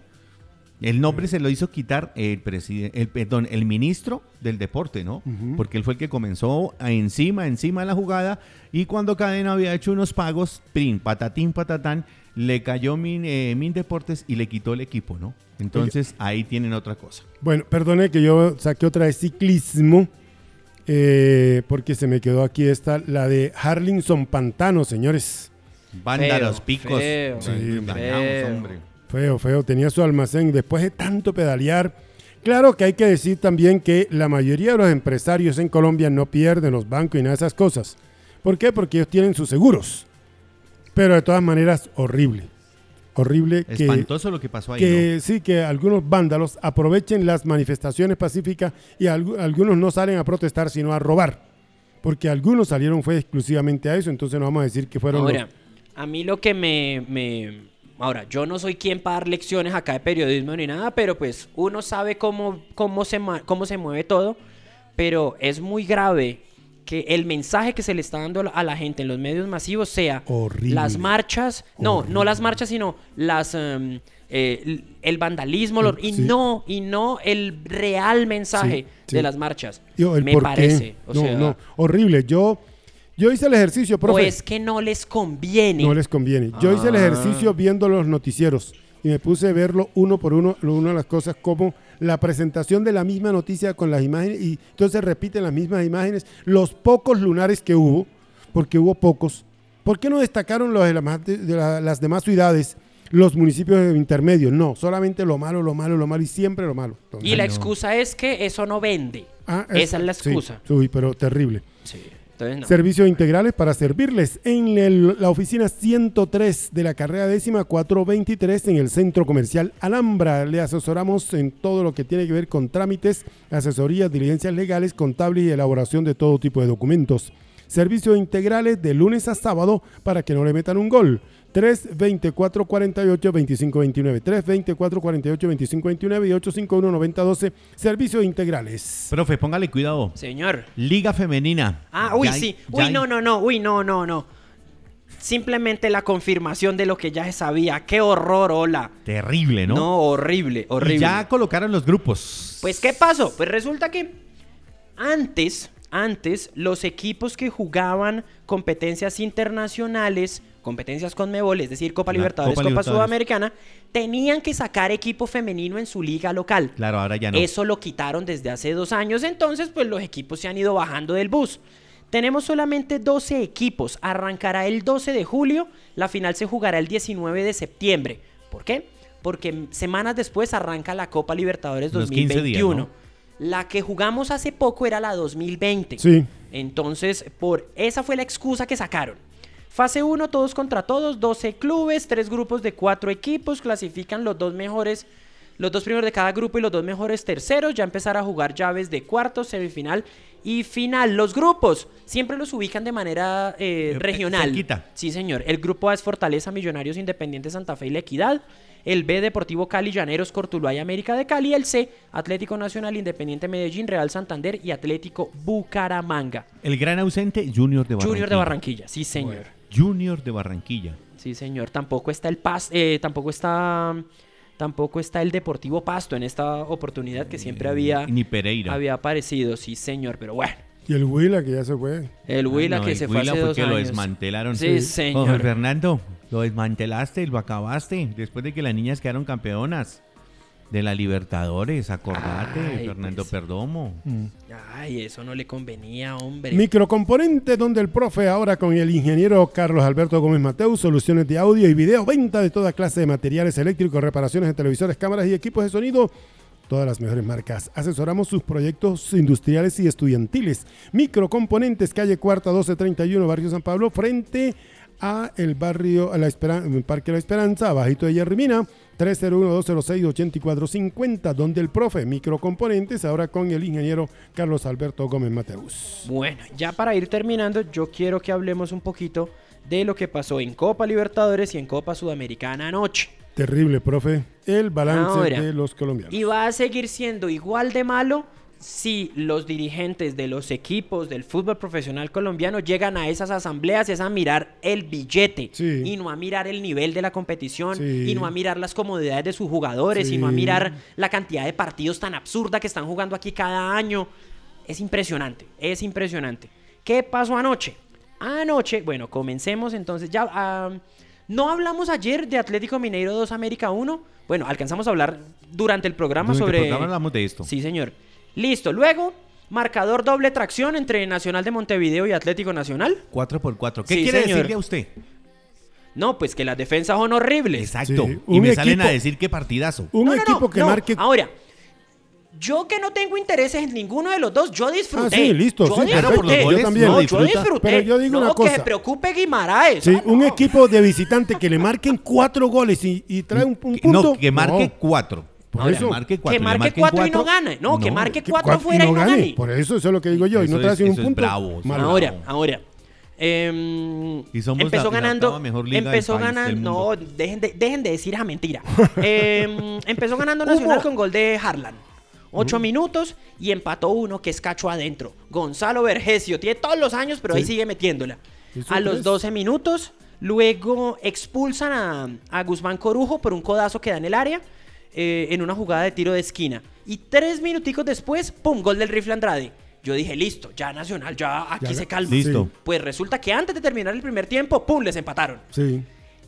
El nombre se lo hizo quitar el presidente, el, perdón, el ministro del deporte, ¿no? Porque él fue el que comenzó a encima, encima de la jugada y cuando Cadena había hecho unos pagos, prin, patatín, patatán, le cayó Min, eh, Min Deportes y le quitó el equipo, ¿no? Entonces ahí tienen otra cosa. Bueno, perdone que yo saqué otra de ciclismo, eh, porque se me quedó aquí esta, la de Harlinson Pantano, señores. Banda Feo, los picos. feo, Sí, Dañados, feo. hombre. Feo, feo, tenía su almacén después de tanto pedalear. Claro que hay que decir también que la mayoría de los empresarios en Colombia no pierden los bancos y nada de esas cosas. ¿Por qué? Porque ellos tienen sus seguros. Pero de todas maneras, horrible. Horrible que, Espantoso lo que pasó ahí. que sí, que algunos vándalos aprovechen las manifestaciones pacíficas y algu- algunos no salen a protestar, sino a robar. Porque algunos salieron fue exclusivamente a eso, entonces no vamos a decir que fueron Ahora, los- a mí lo que me, me- Ahora, yo no soy quien para dar lecciones acá de periodismo ni nada, pero pues uno sabe cómo, cómo, se, cómo se mueve todo, pero es muy grave que el mensaje que se le está dando a la gente en los medios masivos sea Horrible. las marchas, no, no las marchas, sino las eh, l- el vandalismo, y Sí. no, y no el real mensaje Sí, sí. de las marchas. Yo, el me parece. O no, sea, no, horrible. Yo, yo hice el ejercicio, o profe. es que no les conviene. No les conviene. Yo hice el Ah. ejercicio viendo los noticieros y me puse a verlo uno por uno, una de las cosas como la presentación de la misma noticia con las imágenes y entonces repiten las mismas imágenes, los pocos lunares que hubo, porque hubo pocos. ¿Por qué no destacaron los de, la más- de la- las demás ciudades, los municipios intermedios? No, solamente lo malo, lo malo, lo malo y siempre lo malo. Entonces, Y la no. excusa es que eso no vende. ah, Esa es la sí, excusa. sí, pero terrible. Sí. Servicios integrales para servirles en la oficina 103 de la carrera décima 423 en el centro comercial Alhambra. Le asesoramos en todo lo que tiene que ver con trámites, asesorías, diligencias legales, contables y elaboración de todo tipo de documentos. Servicios integrales de lunes a sábado para que no le metan un gol. 324-48-2529. 324-48-2529 y 851-9012. Servicios integrales. Profe, póngale cuidado. Señor. Liga Femenina. Ah, uy, Ya sí. Uy, hay- no, no, no. Uy, no, no, no. Simplemente la confirmación de lo que ya se sabía. Qué horror, hola. Terrible, ¿no? No, horrible, Y horrible. ya colocaron los grupos. Pues, ¿qué pasó? Pues resulta que antes, antes, los equipos que jugaban competencias internacionales, competencias con Mebol, es decir, Copa Libertadores, Copa Copa, Libertadores. Sudamericana, tenían que sacar equipo femenino en su liga local. Claro, ahora ya no. Eso lo quitaron desde hace dos años, entonces pues los equipos se han ido bajando del bus. Tenemos solamente 12 equipos, arrancará el 12 de julio, la final se jugará el 19 de septiembre. ¿Por qué? porque semanas después arranca la Copa Libertadores Unos 15 días, 2021. ¿no? La que jugamos hace poco era la 2020. Sí. Entonces, por esa fue la excusa que sacaron. Fase 1, todos contra todos, 12 clubes, tres grupos de cuatro equipos, clasifican los dos mejores, los dos primeros de cada grupo y los dos mejores terceros, ya empezar a jugar llaves de cuartos, semifinal y final. Los grupos siempre los ubican de manera eh, Eh, regional. cerquita. Sí, señor. El grupo A es Fortaleza, Millonarios, Independiente, Santa Fe y La Equidad. El B, Deportivo Cali, Llaneros, Cortuluá y América de Cali. El C, Atlético Nacional, Independiente Medellín, Real Santander y Atlético Bucaramanga. El gran ausente, Junior de Barranquilla. Junior de Barranquilla, sí señor. Junior de Barranquilla. Sí señor. Tampoco está el Pas, eh, tampoco está, tampoco está el Deportivo Pasto en esta oportunidad que siempre había, Ni Pereira. había aparecido, sí señor. Pero bueno, Y el Huila, que ya se fue. el Huila Ah, no, que el se fue Huila hace fue dos que lo años. desmantelaron. Sí, señor. Fernando, lo desmantelaste, lo acabaste. Después de que las niñas quedaron campeonas de la Libertadores, acordate, Ay, Fernando pues. Perdomo. Ay, eso no le convenía, hombre. Microcomponentes donde el profe ahora con el ingeniero Carlos Alberto Gómez Mateus, soluciones de audio y video, venta de toda clase de materiales eléctricos, reparaciones de televisores, cámaras y equipos de sonido. Todas las mejores marcas. Asesoramos sus proyectos industriales y estudiantiles. Microcomponentes, calle Cuarta 1231, Barrio San Pablo, frente a el barrio, a la Esperan- el Parque La Esperanza, abajito de Yerrimina, 301-206-8450, donde el profe Microcomponentes, ahora con el ingeniero Carlos Alberto Gómez Mateus. Bueno, ya para ir terminando, yo quiero que hablemos un poquito de lo que pasó en Copa Libertadores y en Copa Sudamericana anoche. Terrible, profe. El balance Ahora, de los colombianos. Y va a seguir siendo igual de malo si los dirigentes de los equipos del fútbol profesional colombiano llegan a esas asambleas es a mirar el billete Sí. y no a mirar el nivel de la competición Sí. y no a mirar las comodidades de sus jugadores y no a mirar la cantidad de partidos tan absurda que están jugando aquí cada año. Es impresionante, es impresionante. ¿Qué pasó anoche? Anoche, bueno, comencemos entonces. Ya, no hablamos ayer de Atlético Mineiro 2 América 1. Bueno, alcanzamos a hablar durante el programa Durante el sobre. programa hablamos de esto. Sí, señor. Listo. Luego, marcador doble tracción entre Nacional de Montevideo y Atlético Nacional. 4 por 4 ¿Qué Sí, quiere señor. decirle a usted? No, pues que las defensas son horribles. Exacto. Sí, Y me salen a decir qué partidazo. Un No, no, no, equipo que no. marque. Ahora, yo que no tengo intereses en ninguno de los dos, yo disfruté. Ah, sí, listo, Yo sí, disfruté. perfecto. Por los goles, yo también. No, yo disfruté. Pero yo digo no, una que se cosa. preocupe Guimaraes. Sí, Ah, un no. equipo de visitante que le marquen cuatro goles y, y trae un, un punto. No, que marque No, 4. Por Ahora, eso. Que marque 4. que marque cuatro y no gane. No, que marque que cuatro cua- fuera y no, gane. Por eso, eso es lo que digo yo. y no trae es- un punto. bravo, Ahora, bravo. ahora. em, Y somos empezó la- ganando. mejor liga empezó ganando. No, dejen de, dejen de decir esa mentira. Em, empezó ganando Nacional con gol de Harlan. Ocho minutos y empató uno que es cacho adentro. Gonzalo Vergesio. Tiene todos los años, pero ahí sigue metiéndola. A los tres. 12 minutos, luego expulsan a, a Guzmán Corujo por un codazo que da en el área. Eh, en una jugada de tiro de esquina. Y tres minuticos después, ¡pum! Gol del rifle Andrade. Yo dije, listo, ya Nacional, ya aquí Ya- se calma. Listo. Pues resulta que antes de terminar el primer tiempo, ¡pum! les empataron. Sí.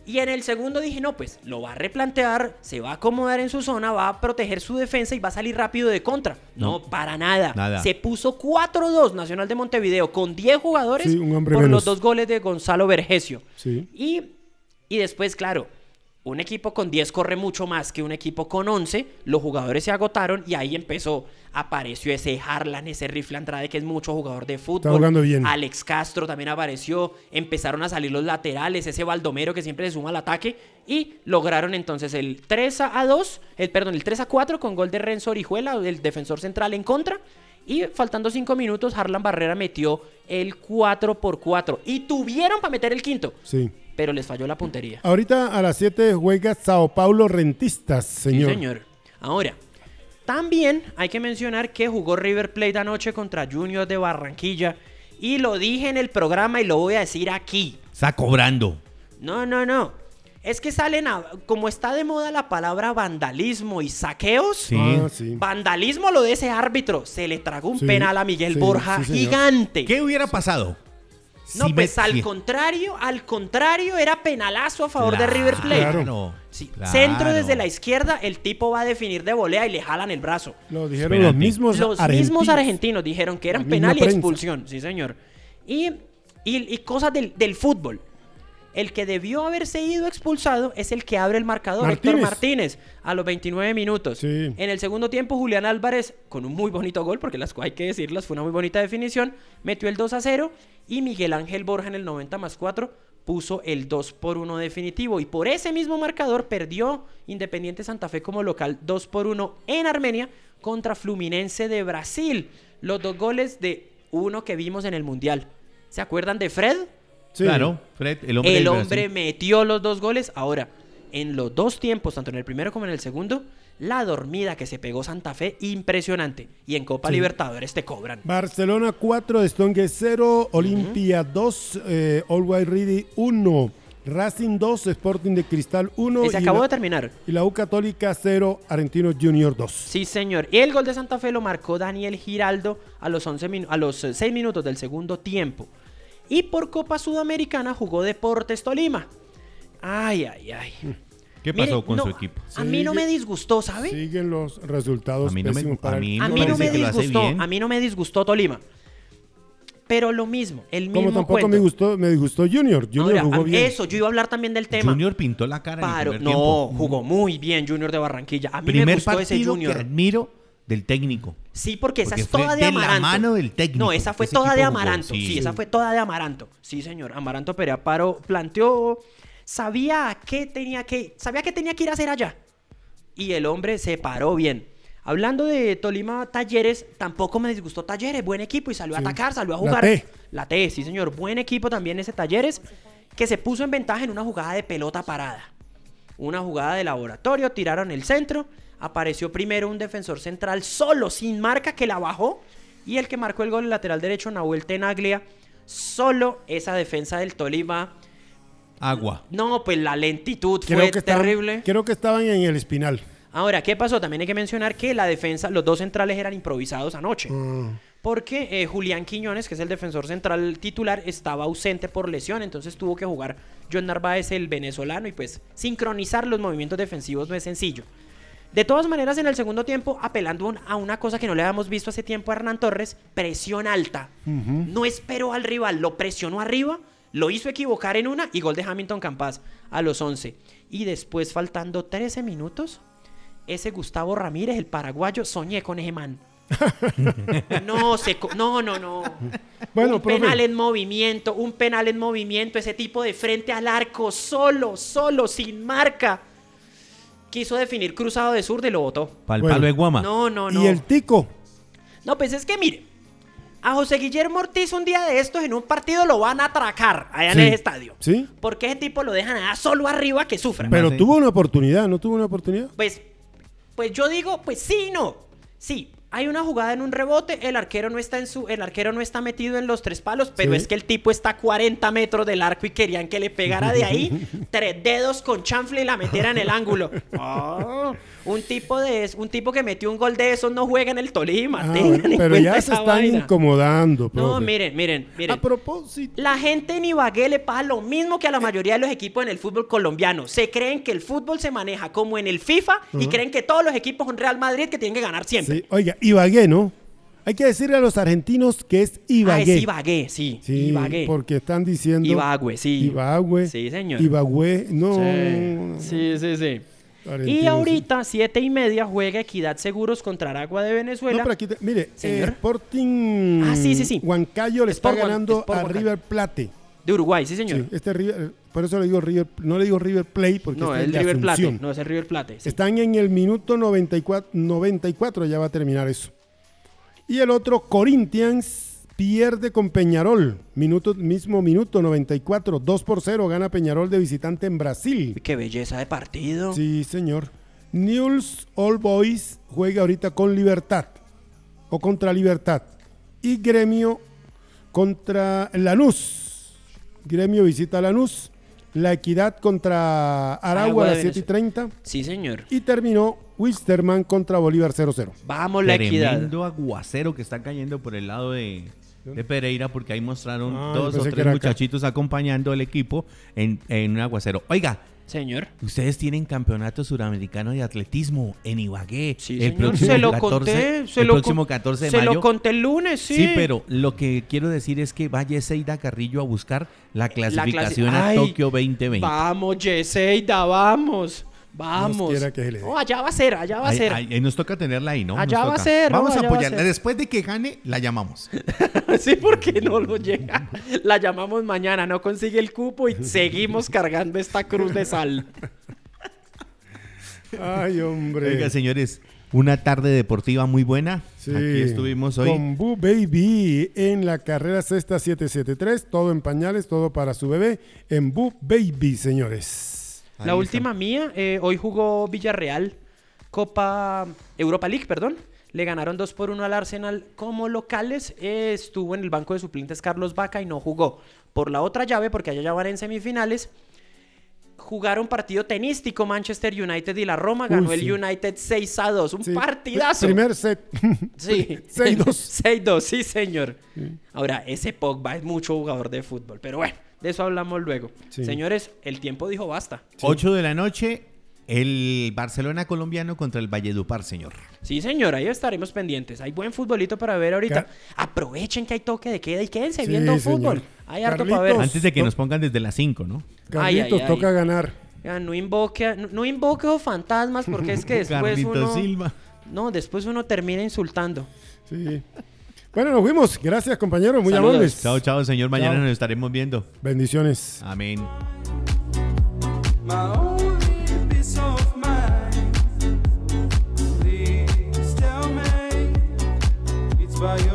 Y en el segundo dije, no, pues lo va a replantear, se va a acomodar en su zona, va a proteger su defensa y va a salir rápido de contra. No, para nada. Nada. Se puso 4-2 Nacional de Montevideo con 10 jugadores Sí, un hombre por menos. los dos goles de Gonzalo Vergesio. Sí. Y, y después, claro, un equipo con 10 corre mucho más que un equipo con 11. Los jugadores se agotaron y ahí empezó. Apareció ese Harlan, ese Rifle Andrade, que es mucho jugador de fútbol. jugando bien. Alex Castro también apareció. Empezaron a salir los laterales, ese Baldomero que siempre se suma al ataque. Y lograron entonces el 3 a 2, el, perdón, el 3 a 4 con gol de Renzo Orijuela, el defensor central en contra. Y faltando 5 minutos, Harlan Barrera metió el 4 por 4. Y tuvieron para meter el quinto Sí. Pero les falló la puntería. Ahorita a las 7 juega Sao Paulo Rentistas, señor. Sí, señor. Ahora, también hay que mencionar que jugó River Plate anoche contra Junior de Barranquilla. Y lo dije en el programa y lo voy a decir aquí. Está cobrando. No, no, no. Es que salen a... Como está de moda la palabra vandalismo y saqueos. Sí. Ah, sí. Vandalismo lo de ese árbitro. Se le tragó un Sí, penal a Miguel sí, Borja gigante. ¿Qué hubiera pasado? No, Si pues me- al si- contrario, al contrario, era penalazo a favor de River Plate. Claro. Sí, claro. Centro desde la izquierda, el tipo va a definir de volea y le jalan el brazo. Lo dijeron Espérate. los mismos Los argentinos. mismos argentinos dijeron que eran penal y prensa. expulsión, sí señor. Y, y- y cosas del, del fútbol. El que debió haberse ido expulsado es el que abre el marcador, Héctor Martínez. Martínez, a los 29 minutos. Sí. En el segundo tiempo, Julián Álvarez, con un muy bonito gol, porque las hay que decirlas, fue una muy bonita definición, metió el 2 a 0 y Miguel Ángel Borja en el 90 más 4 puso el 2 por 1 definitivo. Y por ese mismo marcador perdió Independiente Santa Fe como local 2 por 1 en Armenia contra Fluminense de Brasil. Los dos goles de uno que vimos en el Mundial. ¿Se acuerdan de Fred? Sí. Claro, Fred, el hombre. el hombre metió los dos goles. Ahora, en los dos tiempos, tanto en el primero como en el segundo, la dormida que se pegó Santa Fe, impresionante. Y en Copa Sí. Libertadores te cobran. Barcelona 4, Stongue 0, Olimpia 2, eh, Always Ready 1, Racing 2, Sporting de Cristal 1 Y se acabó la, de terminar. y la U Católica 0, Argentino Junior 2. Sí, señor. Y el gol de Santa Fe lo marcó Daniel Giraldo a los, 11 minu- a los 6 minutos del segundo tiempo. Y por Copa Sudamericana jugó Deportes Tolima. Ay, ay, ay. ¿Qué Mire, pasó con no, su equipo? A mí no me disgustó, ¿sabe? Siguen los resultados A mí no me- para a A no mí no disgustó, a mí no me disgustó Tolima. Pero lo mismo, el mismo Como tampoco cuento. me gustó, me disgustó Junior. Junior Ahora, jugó bien. Eso, yo iba a hablar también del tema. Junior pintó la cara Paro- en el no, primer tiempo. jugó muy bien Junior de Barranquilla. A mí me gustó ese partido Junior. que admiro del técnico. Sí, porque esa Porque es fue toda de de la Amaranto. mano del técnico. No, esa fue toda de jugó, Amaranto. sí. Sí, esa fue toda de Amaranto. Sí, señor. Amaranto Perea Paro planteó, sabía qué tenía que, sabía qué tenía que ir a hacer allá. Y el hombre se paró bien. Hablando de Tolima Talleres, tampoco me disgustó Talleres, buen equipo y salió a atacar, salió a La jugar. T. La T, sí, señor. Buen equipo también ese Talleres, que se puso en ventaja en una jugada de pelota parada. Una jugada de laboratorio, tiraron el centro, apareció primero un defensor central solo, sin marca, que la bajó, y el que marcó el gol, el lateral derecho, Nahuel Tenaglia, solo esa defensa del Tolima. Agua. No, pues la lentitud Creo fue que estaban- terrible. creo que estaban en el espinal. Ahora, ¿qué pasó? También hay que mencionar que la defensa, los dos centrales eran improvisados anoche. Mm. Porque eh, Julián Quiñones, que es el defensor central titular, estaba ausente por lesión, entonces tuvo que jugar John Narváez, el venezolano, y pues sincronizar los movimientos defensivos no es sencillo. De todas maneras, en el segundo tiempo, apelando a una cosa que no le habíamos visto hace tiempo a Hernán Torres, presión alta. No esperó al rival, lo presionó arriba, lo hizo equivocar en una y gol de Hamilton Campas a los 11. Y después, faltando 13 minutos, ese Gustavo Ramírez, el paraguayo, soñé con ese man. No, se no, no, no. Bueno, un profe. penal en movimiento, un penal en movimiento, ese tipo de frente al arco, solo, solo, sin marca. Quiso definir cruzado de sur y lo votó. Para el Bueno. palo de Guama. No, no, no. Y el Tico. No, pues es que mire, a José Guillermo Ortiz un día de estos en un partido lo van a atracar allá en el estadio. ¿Sí? Porque ese tipo lo dejan allá solo arriba que sufra. Pero sí. tuvo una oportunidad, ¿no tuvo una oportunidad? Pues, pues yo digo, pues sí, y no. Sí, hay una jugada en un rebote, el arquero no está en su, el arquero no está metido en los tres palos, pero Sí. es que el tipo está a 40 metros del arco y querían que le pegara de ahí tres dedos con chanfle y la metiera en el ángulo. Ah, un tipo de un tipo que metió un gol de esos no juega en el Tolima. Ah, bueno, pero ya se están vaina. incomodando, No, miren, miren, miren. A propósito. La gente en Ibagué le pasa lo mismo que a la mayoría de los equipos en el fútbol colombiano. Se creen que el fútbol se maneja como en el FIFA y creen que todos los equipos son Real Madrid que tienen que ganar siempre. Sí, Oiga, Ibagué, ¿no? Hay que decirle a los argentinos que es Ah, Ibagué. es Ibagué, sí. Sí, Ibagué. porque están diciendo... Ibagüe, sí. Ibagüe. Sí, señor. Ibagüe, no. Sí, sí, sí. Y ahorita, siete y media, juega Equidad Seguros contra Aragua de No, Venezuela. pero aquí, te- mire, eh, Señor. Sporting Ah, sí, sí, sí. Huancayo le está Sport Huan- ganando a. River Plate. De Uruguay, sí, señor. Sí, este River, por eso le digo River, no le digo River Play porque no, es el River Plate. No, es el River Plate. sí. Están en el minuto 94, 94, ya va a terminar eso. Y el otro, Corinthians, pierde con Peñarol. Minuto, mismo minuto, 94, 2 por 0, gana Peñarol de visitante en Brasil. Qué belleza de partido. Sí, señor. News All Boys juega ahorita con Libertad o contra Libertad. Y Gremio contra Lanús. Gremio visita Lanús. La Equidad contra Aragua a las 7 y 30. Sí, señor. Y terminó Wilstermann contra Bolívar 0-0. Vamos, la Equidad. Tremendo aguacero que está cayendo por el lado de, de Pereira porque ahí mostraron Ah, dos o tres acá. muchachitos acompañando al equipo en, en un aguacero. Oiga, Señor. Ustedes tienen campeonato suramericano de atletismo en Ibagué. Sí, el señor. próximo se lo 14, conté. Se el lo próximo con- 14 de se mayo. lo conté el lunes, sí. Sí, pero lo que quiero decir es que vaya Seida Carrillo a buscar la clasificación clasi- a Ay, Tokio 2020. Vamos, Yeseida, vamos. Vamos. quiera que se le dé. No, allá va a ser, allá va a Ahí, ser. ahí- ahí nos toca tenerla ahí, ¿no? Nos Allá va a toca. ser, ¿no? Vamos a Allá va a apoyarla. ser. Después de que gane, la llamamos. sí, porque no lo llega. La llamamos mañana, no consigue el cupo y seguimos cargando esta cruz de sal. Ay, hombre. Oiga, señores, una tarde deportiva muy buena. Sí, Aquí estuvimos hoy. Con Boo Baby en la carrera sexta 773. Todo en pañales, todo para su bebé. En Boo Baby, señores. Ahí la está. última mía, eh, hoy jugó Villarreal, Copa Europa League, perdón. Le ganaron 2 por 1 al Arsenal como locales. Eh, estuvo en el banco de suplentes Carlos Vaca y no jugó. Por la otra llave, porque allá ya van en semifinales, jugaron partido tenístico Manchester United y la Roma. Ganó Uy, sí. el United 6 a 2. Un Sí, partidazo. Primer set. Sí. 6-2. 6-2, sí, señor. Ahora, ese Pogba es mucho jugador de fútbol, pero bueno, de eso hablamos luego. Sí. Señores, el tiempo dijo basta. 8 de la noche, el Barcelona colombiano contra el Valledupar, señor. Sí, señor, ahí estaremos pendientes. Hay buen futbolito para ver ahorita. Aprovechen que hay toque de queda y quédense Sí, viendo señor. fútbol. Hay harto para ver. Antes de que no. nos pongan desde las 5, ¿no? Carlitos, ay, ay. toca ganar. Ya, no invoque, a- no, no invoque fantasmas porque es que después Carlitos uno... Silva. No, después uno termina insultando. Sí. Bueno, nos fuimos. Gracias, compañeros. Muy Saludos. amables. Chao, chao, señor. Mañana Chao. nos estaremos viendo. Bendiciones. Amén. By your